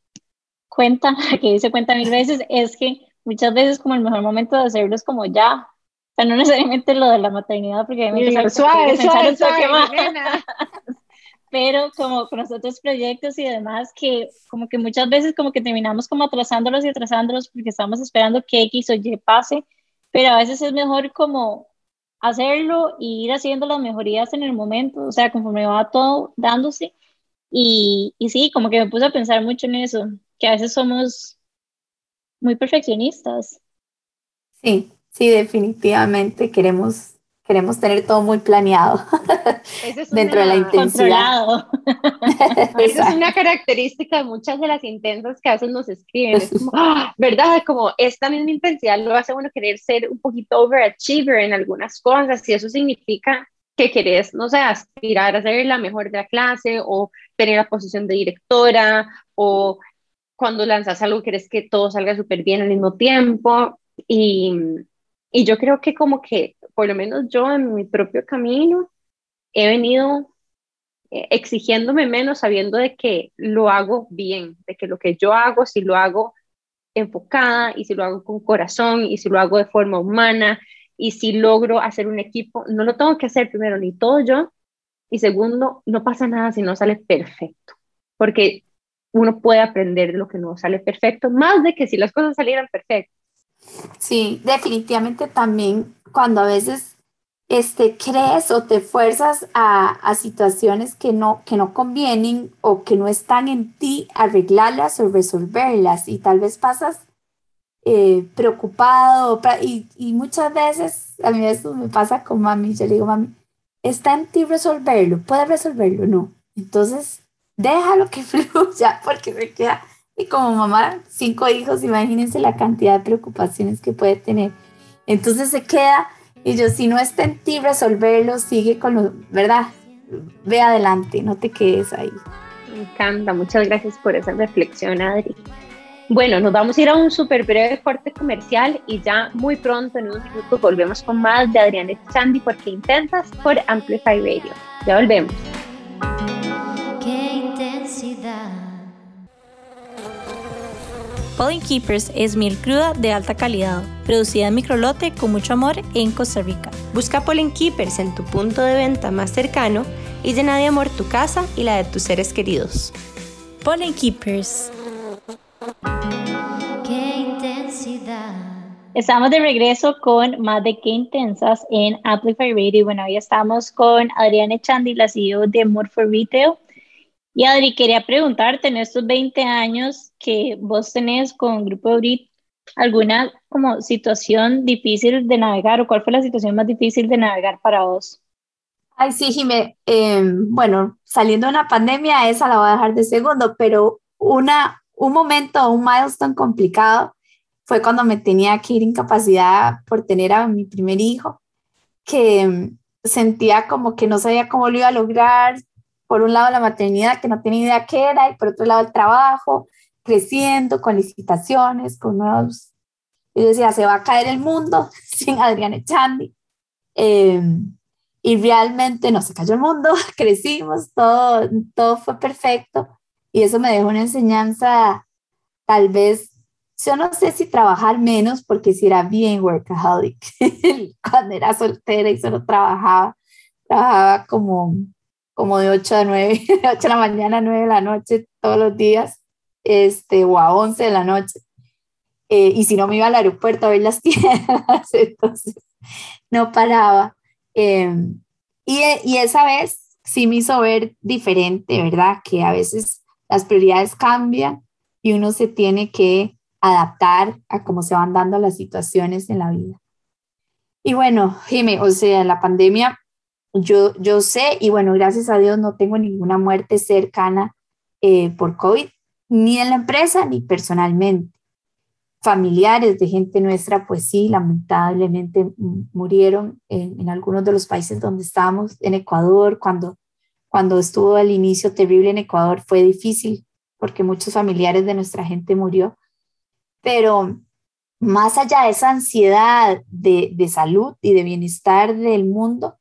Speaker 1: cuenta, que dice cuenta mil veces, es que muchas veces como el mejor momento de hacerlo es como ya, o sea, no necesariamente lo de la maternidad, porque me
Speaker 2: suave, suave, suave, suave
Speaker 1: pero como con los otros proyectos y demás, que como que muchas veces como que terminamos como atrasándolos y atrasándolos porque estamos esperando que X o Y pase, pero a veces es mejor como hacerlo y ir haciendo las mejorías en el momento, o sea, conforme va todo dándose. Y, y sí, como que me puse a pensar mucho en eso, que a veces somos muy perfeccionistas.
Speaker 3: Sí, Sí, definitivamente queremos, queremos tener todo muy planeado dentro de la intensidad.
Speaker 2: Esa es una característica de muchas de las intensas que a veces nos escriben. Es como, ¡ah! ¿verdad? Como esta misma intensidad lo hace uno querer ser un poquito overachiever en algunas cosas y eso significa que querés, no sé, aspirar a ser la mejor de la clase o tener la posición de directora o cuando lanzas algo querés que todo salga súper bien al mismo tiempo y y yo creo que como que, por lo menos yo en mi propio camino, he venido eh, exigiéndome menos sabiendo de que lo hago bien, de que lo que yo hago, si lo hago enfocada y si lo hago con corazón y si lo hago de forma humana y si logro hacer un equipo, no lo tengo que hacer primero ni todo yo y segundo, no pasa nada si no sale perfecto, porque uno puede aprender de lo que no sale perfecto, más de que si las cosas salieran perfectas.
Speaker 3: Sí, definitivamente también cuando a veces este, crees o te fuerzas a, a, situaciones que no, que no convienen o que no están en ti, arreglarlas o resolverlas y tal vez pasas eh, preocupado y, y, muchas veces, a mí eso me pasa con mami, yo le digo, mami, está en ti resolverlo, puedes resolverlo, no. Entonces, déjalo que fluya porque se queda, y como mamá, cinco hijos, imagínense la cantidad de preocupaciones que puede tener. Entonces se queda y yo, si no está en ti resolverlo, sigue con lo, ¿verdad? Ve adelante, no te quedes ahí.
Speaker 2: Me encanta, muchas gracias por esa reflexión, Adri. Bueno, nos vamos a ir a un súper breve corte comercial y ya muy pronto, en unos minutos, volvemos con más de Adriana Chandy porque intentas por Amplify Radio. Ya volvemos.
Speaker 4: Pollen Keepers es miel cruda de alta calidad, producida en microlote con mucho amor en Costa Rica. Busca Pollen Keepers en tu punto de venta más cercano y llena de amor tu casa y la de tus seres queridos. Pollen Keepers
Speaker 1: Qué intensidad. Estamos de regreso con más de Qué Intensas en Amplify Radio. Bueno, hoy estamos con Adriana Echandi, la CEO de More for Retail. Y Adri, quería preguntarte, en estos 20 años que vos tenés con Grupo Brit, ¿alguna como situación difícil de navegar o cuál fue la situación más difícil de navegar para vos?
Speaker 3: Ay, sí, Jimé. Em, bueno, saliendo de una pandemia, esa la voy a dejar de segundo, pero una, un momento, un milestone complicado fue cuando me tenía que ir incapacidad por tener a mi primer hijo, que mm, sentía como que no sabía cómo lo iba a lograr. Por un lado la maternidad, que no tenía idea qué era, y por otro lado el trabajo, creciendo con licitaciones, con nuevos... Y decía, se va a caer el mundo sin Adriana Echandi. Em, y realmente no se cayó el mundo, crecimos, todo, todo fue perfecto y eso me dejó una enseñanza, tal vez, yo no sé si trabajar menos, porque si era bien workaholic, cuando era soltera y solo trabajaba, trabajaba como, como de 8 a 9, de 8 de la mañana a 9 de la noche todos los días, este, o a 11 de la noche. Eh, y si no me iba al aeropuerto a ver las tiendas, entonces no paraba. Em, y, y, esa vez sí me hizo ver diferente, ¿verdad? Que a veces las prioridades cambian y uno se tiene que adaptar a cómo se van dando las situaciones en la vida. Y bueno, Jimé, o sea, la pandemia, yo, yo sé, y bueno, gracias a Dios no tengo ninguna muerte cercana eh, por COVID, ni en la empresa ni personalmente. Familiares de gente nuestra, pues sí, lamentablemente murieron en, algunos de los países donde estábamos, en Ecuador, cuando cuando estuvo al inicio terrible en Ecuador fue difícil porque muchos familiares de nuestra gente murió, pero más allá de esa ansiedad de, de salud y de bienestar del mundo,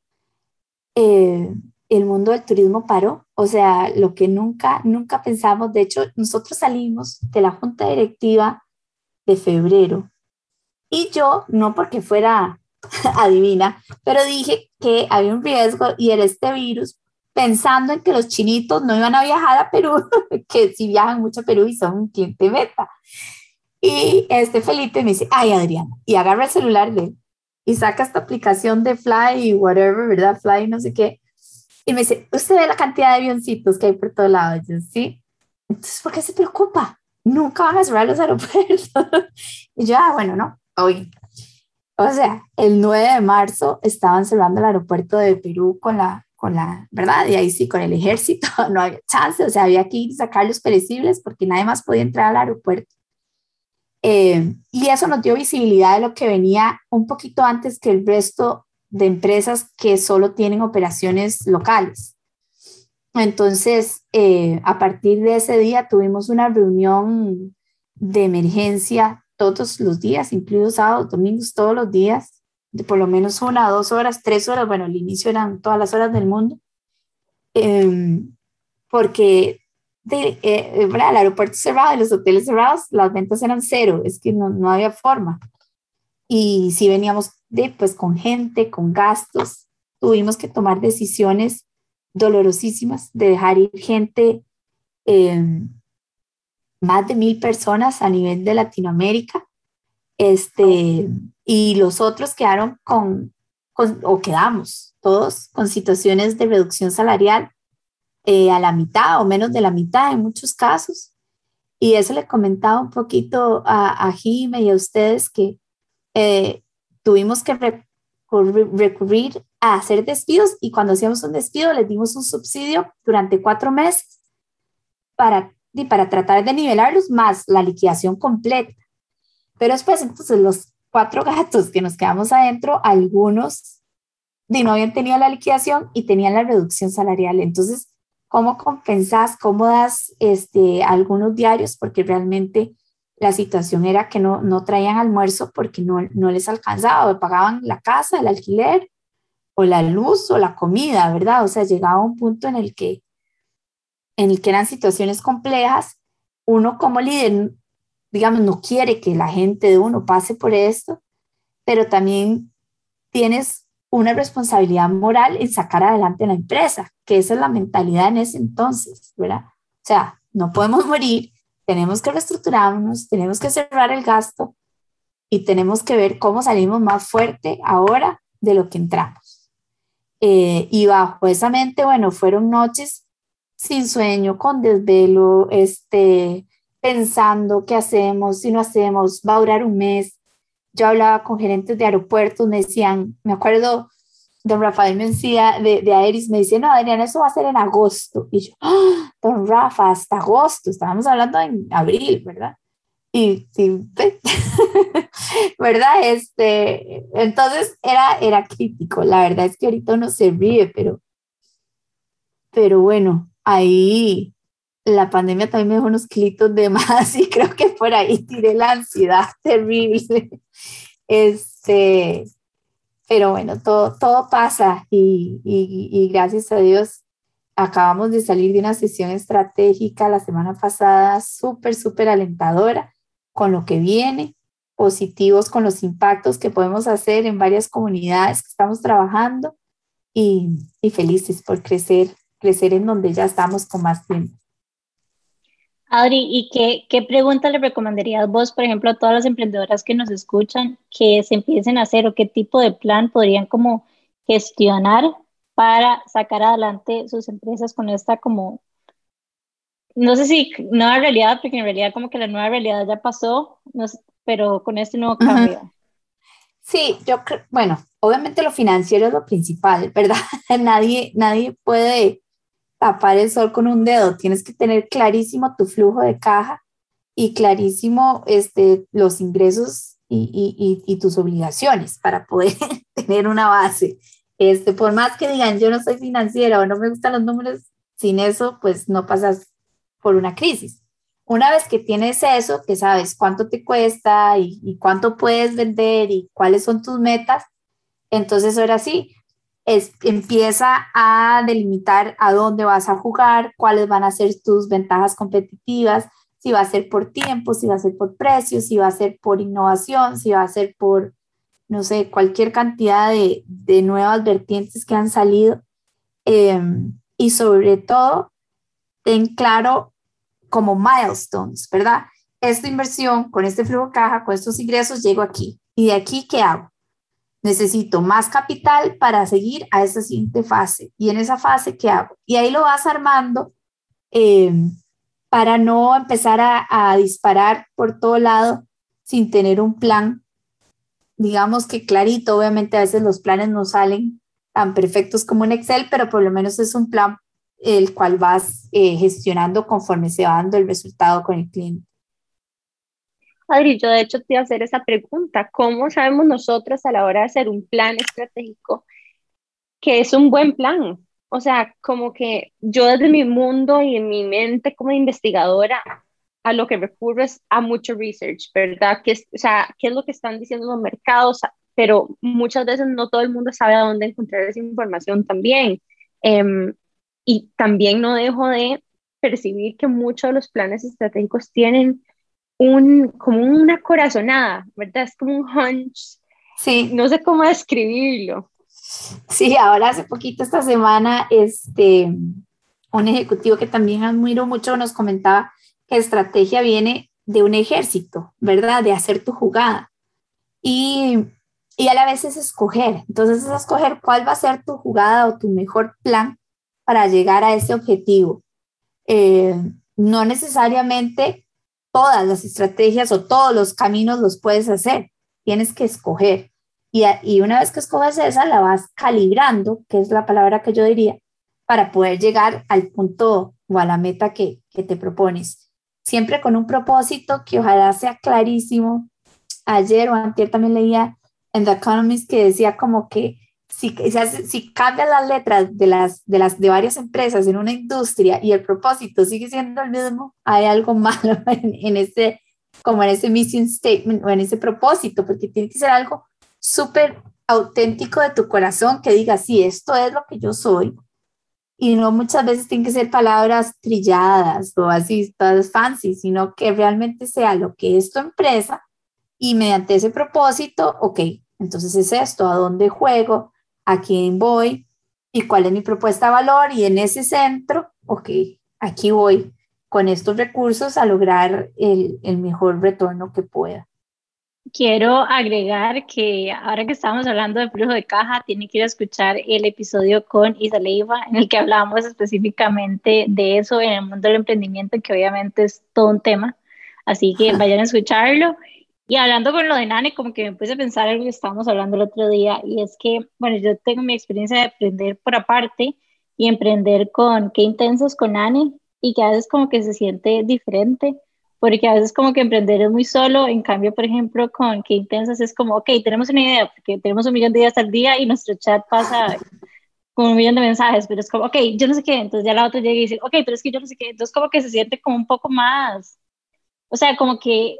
Speaker 3: eh, el mundo del turismo paró. O sea, lo que nunca, nunca pensamos, de hecho, nosotros salimos de la junta directiva de febrero y yo, no porque fuera adivina, pero dije que había un riesgo y era este virus pensando en que los chinitos no iban a viajar a Perú, que si viajan mucho a Perú y son un cliente meta. Y este Felipe me dice, ay Adriana, y agarra el celular de y saca esta aplicación de Fly y whatever, ¿verdad? Fly, no sé qué. Y me dice, usted ve la cantidad de avioncitos que hay por todo lado. yo, sí. Entonces, ¿por qué se preocupa? Nunca van a cerrar los aeropuertos. y yo, ah, bueno, no, hoy. O sea, el 9 de marzo estaban cerrando el aeropuerto de Perú con la con la, ¿verdad? Y ahí sí, con el ejército no había chance, o sea, había que ir a sacar los perecibles porque nadie más podía entrar al aeropuerto. Eh, y eso nos dio visibilidad de lo que venía un poquito antes que el resto de empresas que solo tienen operaciones locales. Entonces, eh, a partir de ese día tuvimos una reunión de emergencia todos los días, incluidos sábados, domingos, todos los días, de por lo menos una, dos horas, tres horas, bueno, al inicio eran todas las horas del mundo, em, porque de, eh, el aeropuerto cerrado y los hoteles cerrados, las ventas eran cero, es que no, no había forma. Y si veníamos de, pues, con gente, con gastos, tuvimos que tomar decisiones dolorosísimas de dejar ir gente, em, más de mil personas a nivel de Latinoamérica. Este, y los otros quedaron con, o quedamos todos con situaciones de reducción salarial eh, a la mitad o menos de la mitad en muchos casos. Y eso le comentaba un poquito a, a Jime y a ustedes que eh, tuvimos que recurrir a hacer despidos y cuando hacíamos un despido les dimos un subsidio durante cuatro meses para, para tratar de nivelarlos más la liquidación completa. Pero después entonces los cuatro gatos que nos quedamos adentro, algunos no habían tenido la liquidación y tenían la reducción salarial. Entonces, ¿cómo compensas? ¿Cómo das este, algunos diarios? Porque realmente la situación era que no, no traían almuerzo porque no, no les alcanzaba, pagaban la casa, el alquiler, o la luz, o la comida, ¿verdad? O sea, llegaba un punto en el que, en el que eran situaciones complejas. Uno como líder, digamos, no quiere que la gente de uno pase por esto, pero también tienes una responsabilidad moral en sacar adelante la empresa, que esa es la mentalidad en ese entonces, ¿verdad? O sea, no podemos morir tenemos que reestructurarnos, tenemos que cerrar el gasto y tenemos que ver cómo salimos más fuerte ahora de lo que entramos. Eh, y bajo esa mente, bueno, fueron noches sin sueño, con desvelo, este, pensando qué hacemos, si no hacemos, va a durar un mes. Yo hablaba con gerentes de aeropuertos, me decían, me acuerdo don Rafael Mencía de, de Aeris me dice, no, Adriana, eso va a ser en agosto. Y yo, ¡Ah! don Rafa, hasta agosto, estábamos hablando en abril, ¿verdad? Y, ¿verdad? Este, entonces era, era crítico. La verdad es que ahorita uno se ríe, pero, pero bueno, ahí la pandemia también me dejó unos clitos de más y creo que por ahí tiré la ansiedad terrible. Este, pero bueno, todo, todo pasa y, y, gracias a Dios acabamos de salir de una sesión estratégica la semana pasada súper, súper alentadora con lo que viene, positivos con los impactos que podemos hacer en varias comunidades que estamos trabajando y, y felices por crecer, crecer en donde ya estamos con más tiempo.
Speaker 1: Adri, ¿y qué, qué pregunta le recomendarías vos, por ejemplo, a todas las emprendedoras que nos escuchan que se empiecen a hacer o qué tipo de plan podrían como gestionar para sacar adelante sus empresas con esta como, no sé si nueva realidad, porque en realidad como que la nueva realidad ya pasó, pero con este nuevo cambio.
Speaker 3: Sí, yo creo, bueno, obviamente lo financiero es lo principal, ¿verdad? nadie, nadie puede tapar el sol con un dedo, tienes que tener clarísimo tu flujo de caja y clarísimo este, los ingresos y, y, y tus obligaciones para poder tener una base. Este, por más que digan yo no soy financiera o no me gustan los números, sin eso pues no pasas por una crisis. Una vez que tienes eso, que sabes cuánto te cuesta y, y cuánto puedes vender y cuáles son tus metas, entonces ahora sí, es, empieza a delimitar a dónde vas a jugar, cuáles van a ser tus ventajas competitivas, si va a ser por tiempo, si va a ser por precio, si va a ser por innovación, si va a ser por, no sé, cualquier cantidad de, de nuevas vertientes que han salido. Em, y sobre todo, ten claro como milestones, ¿verdad? Esta inversión con este flujo caja, con estos ingresos, llego aquí. ¿Y de aquí qué hago? Necesito más capital para seguir a esa siguiente fase. Y en esa fase, ¿qué hago? Y ahí lo vas armando eh, para no empezar a, disparar por todo lado sin tener un plan. Digamos que clarito, obviamente a veces los planes no salen tan perfectos como en Excel, pero por lo menos es un plan el cual vas eh, gestionando conforme se va dando el resultado con el cliente.
Speaker 2: Adri, yo de hecho te iba a hacer esa pregunta. ¿Cómo sabemos nosotros a la hora de hacer un plan estratégico que es un buen plan? O sea, como que yo desde mi mundo y en mi mente como investigadora, a lo que recurro es a mucho research, ¿verdad? Que es, o sea, ¿qué es lo que están diciendo los mercados? Pero muchas veces no todo el mundo sabe a dónde encontrar esa información también. Em, y también no dejo de percibir que muchos de los planes estratégicos tienen un, como una corazonada, ¿verdad? Es como un hunch. Sí. No sé cómo describirlo.
Speaker 3: Sí, ahora hace poquito esta semana, este, un ejecutivo que también admiro mucho nos comentaba que estrategia viene de un ejército, ¿verdad? De hacer tu jugada. Y, y a la vez es escoger. Entonces es escoger cuál va a ser tu jugada o tu mejor plan para llegar a ese objetivo. Eh, no necesariamente todas las estrategias o todos los caminos los puedes hacer, tienes que escoger. Y, y una vez que escoges esa, la vas calibrando, que es la palabra que yo diría, para poder llegar al punto o a la meta que, que te propones. Siempre con un propósito que ojalá sea clarísimo. Ayer o antes también leía en The Economist que decía como que si, si cambian las letras de las, de las de varias empresas en una industria y el propósito sigue siendo el mismo, hay algo malo en, en ese, como en ese mission statement o en ese propósito, porque tiene que ser algo súper auténtico de tu corazón que diga, sí, esto es lo que yo soy. Y no muchas veces tienen que ser palabras trilladas o así, todas fancy, sino que realmente sea lo que es tu empresa y mediante ese propósito, ok, entonces es esto, a dónde juego, a quién voy y cuál es mi propuesta de valor y en ese centro, ok, aquí voy con estos recursos a lograr el, el mejor retorno que pueda.
Speaker 1: Quiero agregar que ahora que estamos hablando de flujo de caja, tienen que ir a escuchar el episodio con Isa Leiva, en el que hablamos específicamente de eso en el mundo del emprendimiento, que obviamente es todo un tema. Así que vayan a escucharlo. Y hablando con lo de Nane, como que me puse a pensar algo que estábamos hablando el otro día, y es que, bueno, yo tengo mi experiencia de aprender por aparte y emprender con qué intensos con Nane, y que a veces como que se siente diferente, porque a veces como que emprender es muy solo, en cambio, por ejemplo, con qué intensas es como, ok, tenemos una idea, porque tenemos un millón de ideas al día y nuestro chat pasa con un millón de mensajes, pero es como, ok, yo no sé qué, entonces ya la otra llega y dice, ok, pero es que yo no sé qué, entonces como que se siente como un poco más, o sea, como que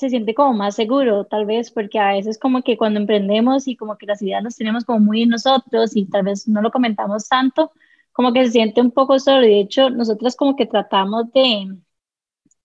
Speaker 1: se siente como más seguro, tal vez, porque a veces como que cuando emprendemos y como que las ideas las tenemos como muy en nosotros y tal vez no lo comentamos tanto, como que se siente un poco solo. De hecho, nosotros como que tratamos de,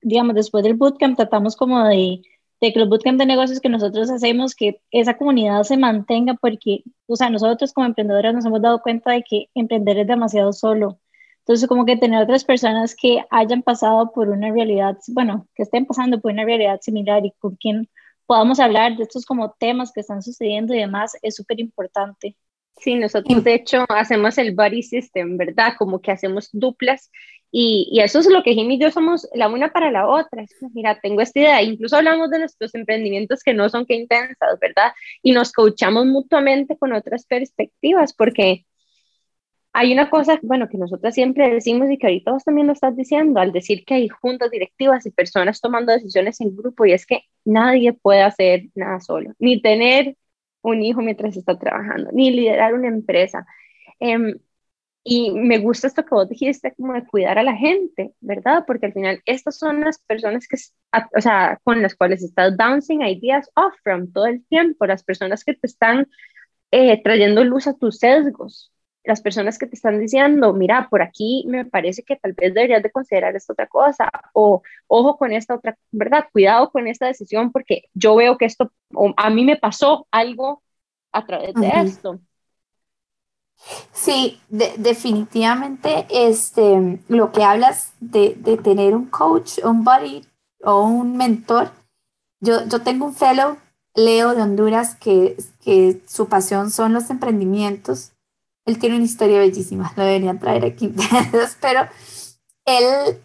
Speaker 1: digamos, después del bootcamp, tratamos como de, de que los bootcamp de negocios que nosotros hacemos, que esa comunidad se mantenga, porque, o sea, nosotros como emprendedoras nos hemos dado cuenta de que emprender es demasiado solo. Entonces, como que tener otras personas que hayan pasado por una realidad, bueno, que estén pasando por una realidad similar y con quien podamos hablar de estos como temas que están sucediendo y demás, es súper importante.
Speaker 2: Sí, nosotros de hecho hacemos el body system, ¿verdad? Como que hacemos duplas y, y, eso es lo que Jimmy y yo somos la una para la otra. Es mira, tengo esta idea, incluso hablamos de nuestros emprendimientos que no son que intensas, ¿verdad? Y nos coachamos mutuamente con otras perspectivas porque hay una cosa, bueno, que nosotras siempre decimos y que ahorita vos también lo estás diciendo, al decir que hay juntas directivas y personas tomando decisiones en grupo, y es que nadie puede hacer nada solo, ni tener un hijo mientras está trabajando, ni liderar una empresa. Em, y me gusta esto que vos dijiste, como de cuidar a la gente, ¿verdad? Porque al final estas son las personas que, o sea, con las cuales estás bouncing ideas off from todo el tiempo, las personas que te están eh, trayendo luz a tus sesgos, las personas que te están diciendo, mira, por aquí me parece que tal vez deberías de considerar esta otra cosa, o ojo con esta otra, ¿verdad? Cuidado con esta decisión porque yo veo que esto, a mí me pasó algo a través de esto.
Speaker 3: Sí, definitivamente este, lo que hablas de, de, tener un coach, un buddy o un mentor. Yo, yo tengo un fellow, Leo de Honduras, que, que su pasión son los emprendimientos él tiene una historia bellísima, lo deberían traer aquí, pero él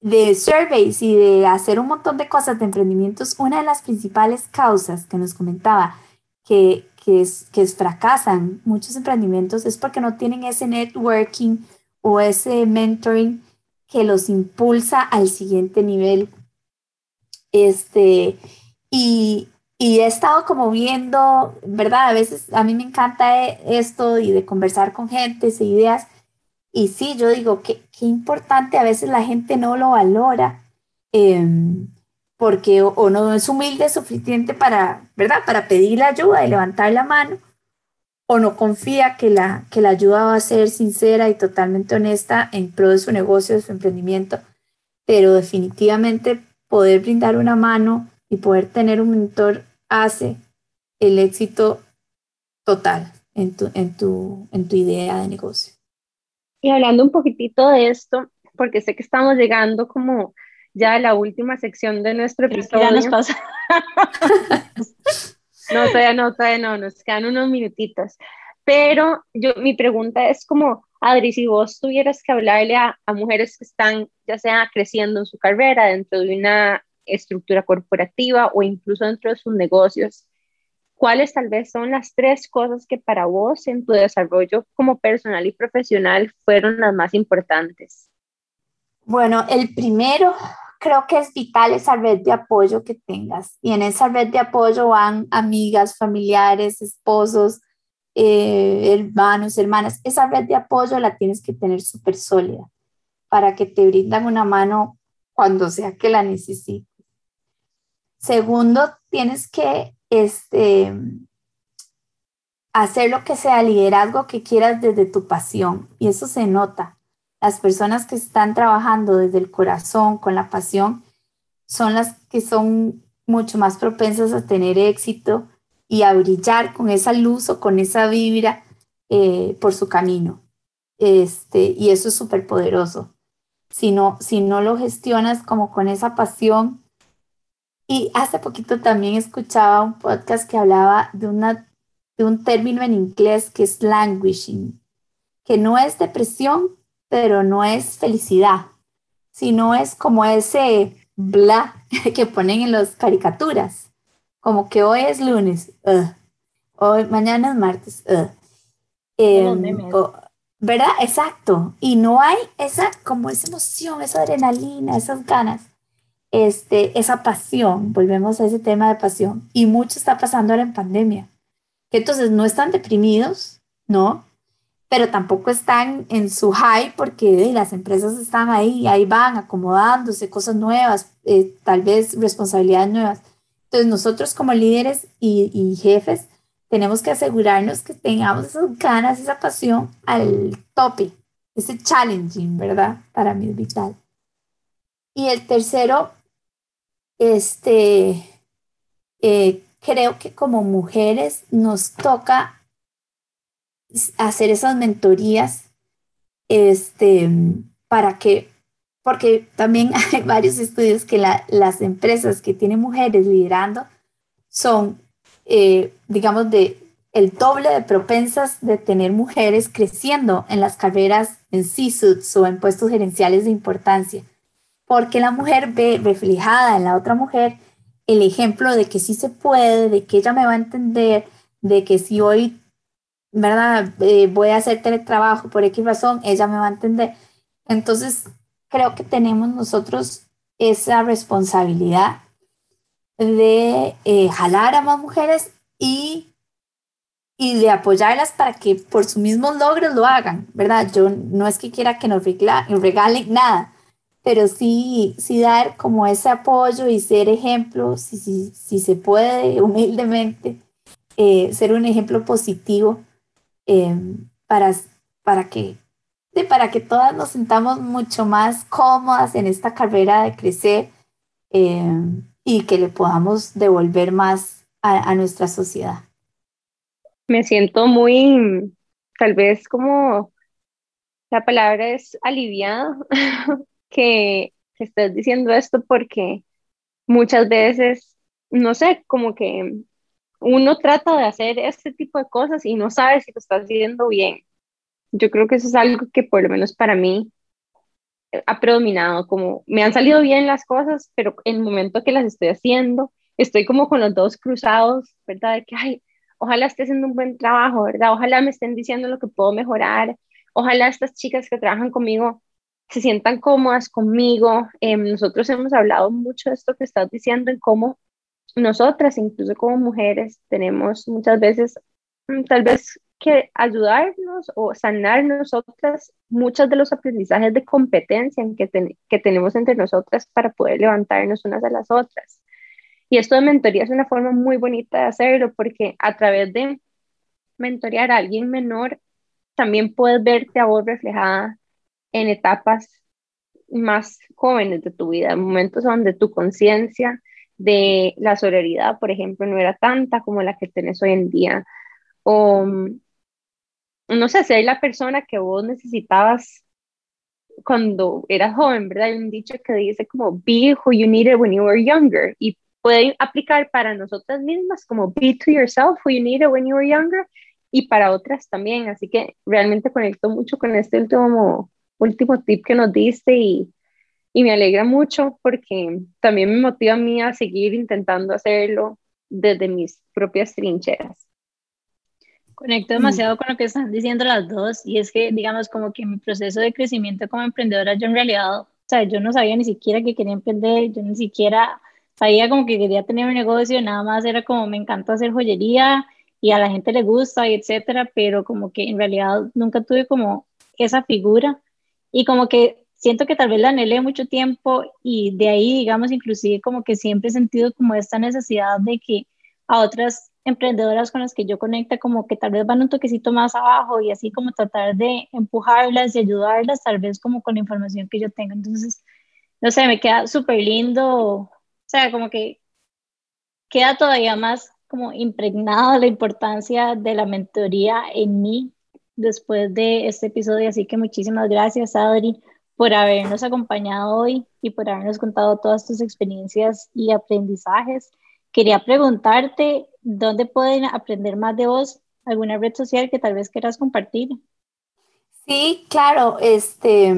Speaker 3: de surveys y de hacer un montón de cosas de emprendimientos, una de las principales causas que nos comentaba que, que, es, que fracasan muchos emprendimientos es porque no tienen ese networking o ese mentoring que los impulsa al siguiente nivel. Este, y, y he estado como viendo, ¿verdad? A veces a mí me encanta esto y de conversar con gente, e ideas. Y sí, yo digo, qué, qué importante, a veces la gente no lo valora em, porque o, no es humilde suficiente para, ¿verdad? Para pedir la ayuda y levantar la mano, o no confía que la, que la ayuda va a ser sincera y totalmente honesta en pro de su negocio, de su emprendimiento. Pero definitivamente poder brindar una mano y poder tener un mentor hace el éxito total en tu, en tu, en tu idea de negocio.
Speaker 2: Y hablando un poquitito de esto, porque sé que estamos llegando como ya la última sección de nuestro episodio.
Speaker 1: Ya nos pasa.
Speaker 2: no, todavía no, todavía no, nos quedan unos minutitos. Pero yo, mi pregunta es como, Adri, si vos tuvieras que hablarle a, a mujeres que están ya sea creciendo en su carrera dentro de una estructura corporativa o incluso dentro de sus negocios, ¿cuáles tal vez son las tres cosas que para vos en tu desarrollo como personal y profesional fueron las más importantes?
Speaker 3: Bueno, el primero creo que es vital esa red de apoyo que tengas. Y en esa red de apoyo van amigas, familiares, esposos, eh, hermanos, hermanas. Esa red de apoyo la tienes que tener súper sólida para que te brindan una mano cuando sea que la necesites. Segundo, tienes que este, hacer lo que sea liderazgo que quieras desde tu pasión y eso se nota. Las personas que están trabajando desde el corazón, con la pasión, son las que son mucho más propensas a tener éxito y a brillar con esa luz o con esa vibra eh, por su camino. Este, y eso es súper poderoso. Si no, si no lo gestionas como con esa pasión. Y hace poquito también escuchaba un podcast que hablaba de, una, de un término en inglés que es languishing, que no es depresión, pero no es felicidad, sino es como ese bla que ponen en las caricaturas como que hoy es lunes, hoy, mañana es martes. Em, ¿Verdad? Exacto. Y no hay esa, como esa emoción, esa adrenalina, esas ganas, este, esa pasión. Volvemos a ese tema de pasión. Y mucho está pasando ahora en pandemia. Que entonces no están deprimidos, ¿no? Pero tampoco están en su high porque las empresas están ahí, ahí van acomodándose, cosas nuevas, eh, tal vez responsabilidades nuevas. Entonces nosotros como líderes y, jefes tenemos que asegurarnos que tengamos esas ganas, esa pasión al tope, ese challenging, ¿verdad? Para mí es vital. Y el tercero, este, eh, creo que como mujeres nos toca hacer esas mentorías este, para que porque también hay varios estudios que las empresas que tienen mujeres liderando son, eh, digamos, de el doble de propensas de tener mujeres creciendo en las carreras en C-suits o en puestos gerenciales de importancia, porque la mujer ve reflejada en la otra mujer el ejemplo de que sí se puede, de que ella me va a entender, de que si hoy, ¿verdad? Eh, voy a hacer teletrabajo por X razón, ella me va a entender. Entonces, creo que tenemos nosotros esa responsabilidad de eh, jalar a más mujeres y, y de apoyarlas para que por sus mismos logros lo hagan, ¿verdad? Yo no es que quiera que nos regalen nada, pero sí, sí dar como ese apoyo y ser ejemplo, si, si, si se puede, humildemente, eh, ser un ejemplo positivo eh, para, para que para que todas nos sintamos mucho más cómodas en esta carrera de crecer eh, y que le podamos devolver más a, nuestra sociedad.
Speaker 2: Me siento muy, tal vez como la palabra es aliviada que, que estés diciendo esto porque muchas veces, no sé, como que uno trata de hacer este tipo de cosas y no sabe si lo está haciendo bien. Yo creo que eso es algo que por lo menos para mí eh, ha predominado, como me han salido bien las cosas, pero en el momento que las estoy haciendo, estoy como con los dos cruzados, ¿verdad? De que, ay, ojalá esté haciendo un buen trabajo, ¿verdad? Ojalá me estén diciendo lo que puedo mejorar, ojalá estas chicas que trabajan conmigo se sientan cómodas conmigo. Em, nosotros hemos hablado mucho de esto que estás diciendo, en cómo nosotras, incluso como mujeres, tenemos muchas veces, mm, tal vez que ayudarnos o sanar nosotras muchos de los aprendizajes de competencia que, que tenemos entre nosotras para poder levantarnos unas a las otras. Y esto de mentoría es una forma muy bonita de hacerlo porque a través de mentorear a alguien menor, también puedes verte a vos reflejada en etapas más jóvenes de tu vida, momentos donde tu conciencia de la sororidad, por ejemplo, no era tanta como la que tenés hoy en día, o no sé, si hay la persona que vos necesitabas cuando eras joven, ¿verdad? Hay un dicho que dice como be who you needed when you were younger y puede aplicar para nosotras mismas como be to yourself who you needed when you were younger y para otras también. Así que realmente conecto mucho con este último, último tip que nos diste y, y me alegra mucho porque también me motiva a mí a seguir intentando hacerlo desde mis propias trincheras.
Speaker 1: Conecto demasiado con lo que están diciendo las dos y es que, digamos, como que mi proceso de crecimiento como emprendedora, yo en realidad, o sea, yo no sabía ni siquiera que quería emprender, yo ni siquiera sabía como que quería tener un negocio, nada más era como me encanta hacer joyería y a la gente le gusta y etcétera, pero como que en realidad nunca tuve como esa figura y como que siento que tal vez la anhelé mucho tiempo y de ahí, digamos, inclusive como que siempre he sentido como esta necesidad de que a otras emprendedoras con las que yo conecta como que tal vez van un toquecito más abajo y así como tratar de empujarlas y ayudarlas tal vez como con la información que yo tengo. Entonces, no sé, me queda súper lindo, o sea, como que queda todavía más como impregnada la importancia de la mentoría en mí después de este episodio. Así que muchísimas gracias, Adri, por habernos acompañado hoy y por habernos contado todas tus experiencias y aprendizajes. Quería preguntarte dónde pueden aprender más de vos, alguna red social que tal vez quieras compartir.
Speaker 3: Sí, claro, este,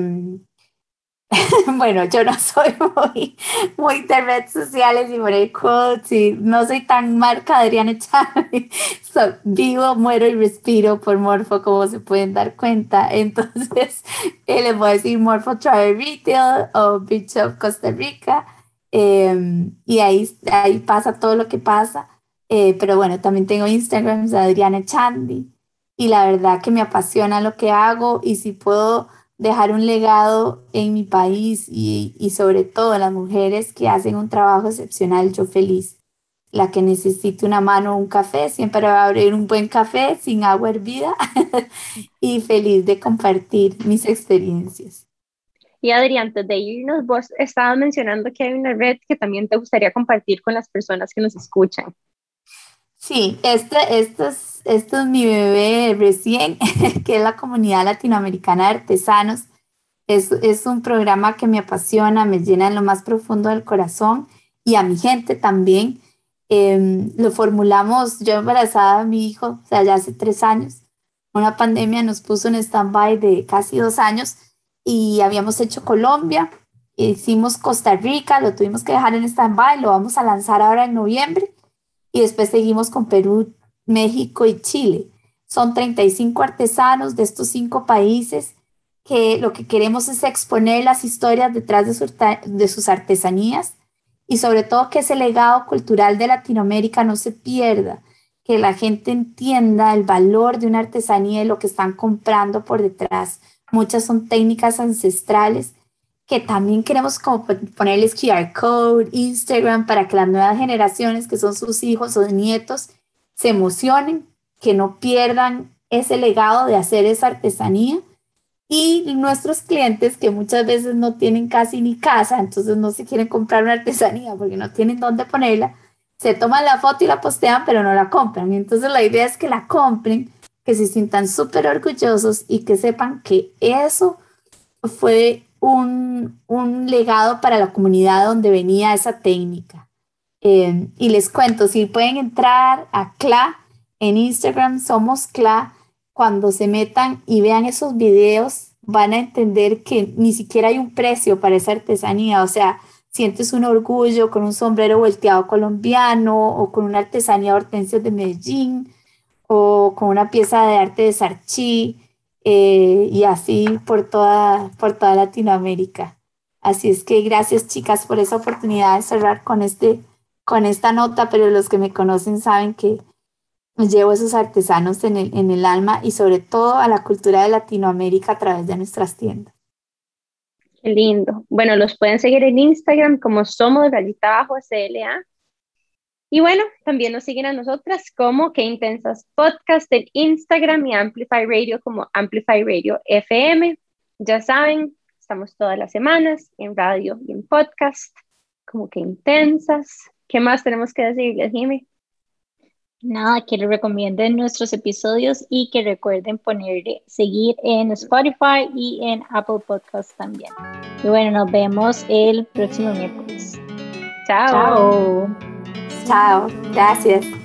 Speaker 3: bueno, yo no soy muy, muy de redes sociales y por y no soy tan marca Adriana Chávez. vivo, muero y respiro por Morfo, como se pueden dar cuenta. Entonces, eh, les voy a decir Morfo Travel Retail o Beach of Costa Rica. Em, y ahí, ahí pasa todo lo que pasa. Eh, pero bueno, también tengo Instagram, Adriana Chandy. Y la verdad que me apasiona lo que hago y si puedo dejar un legado en mi país y, y sobre todo las mujeres que hacen un trabajo excepcional, yo feliz. La que necesite una mano o un café, siempre va a abrir un buen café sin agua hervida y feliz de compartir mis experiencias.
Speaker 2: Y Adrián, antes de irnos, vos estabas mencionando que hay una red que también te gustaría compartir con las personas que nos escuchan.
Speaker 3: Sí, este, este, es, este es mi bebé recién, que es la comunidad latinoamericana de artesanos. Es, es un programa que me apasiona, me llena en lo más profundo del corazón y a mi gente también. Em, lo formulamos yo embarazada a mi hijo, o sea, ya hace tres años. Una pandemia nos puso en stand-by de casi dos años y habíamos hecho Colombia, hicimos Costa Rica, lo tuvimos que dejar en stand-by, lo vamos a lanzar ahora en noviembre y después seguimos con Perú, México y Chile. Son 35 artesanos de estos cinco países que lo que queremos es exponer las historias detrás de, sus artesanías y sobre todo que ese legado cultural de Latinoamérica no se pierda, que la gente entienda el valor de una artesanía y lo que están comprando por detrás. Muchas son técnicas ancestrales que también queremos como ponerles QR code, Instagram, para que las nuevas generaciones, que son sus hijos o nietos, se emocionen, que no pierdan ese legado de hacer esa artesanía. Y nuestros clientes que muchas veces no tienen casi ni casa, entonces no se quieren comprar una artesanía porque no tienen dónde ponerla, se toman la foto y la postean, pero no la compran. entonces la idea es que la compren, que se sientan súper orgullosos y que sepan que eso fue un, un, legado para la comunidad donde venía esa técnica. Eh, y les cuento, si pueden entrar a CLA en Instagram, somos CLA, cuando se metan y vean esos videos, van a entender que ni siquiera hay un precio para esa artesanía, o sea, sientes un orgullo con un sombrero volteado colombiano o con una artesanía de hortensios de Medellín o con una pieza de arte de Sarchi eh, y así por toda, por toda Latinoamérica. Así es que gracias chicas por esa oportunidad de cerrar con, este, con esta nota, pero los que me conocen saben que llevo esos artesanos en el, en el alma y sobre todo a la cultura de Latinoamérica a través de nuestras tiendas.
Speaker 2: Qué lindo. Bueno, los pueden seguir en Instagram como somos rayita abajo CLA y bueno, también nos siguen a nosotras como Que Intensas Podcast en Instagram y Amplify Radio como Amplify Radio FM. Ya saben, estamos todas las semanas en radio y en podcast, como Que Intensas. ¿Qué más tenemos que decirles, Jimmy?
Speaker 1: Nada, que les recomienden nuestros episodios y que recuerden ponerle seguir en Spotify y en Apple Podcasts también. Y bueno, nos vemos el próximo miércoles.
Speaker 2: Chao.
Speaker 3: Chao. Chao. Gracias.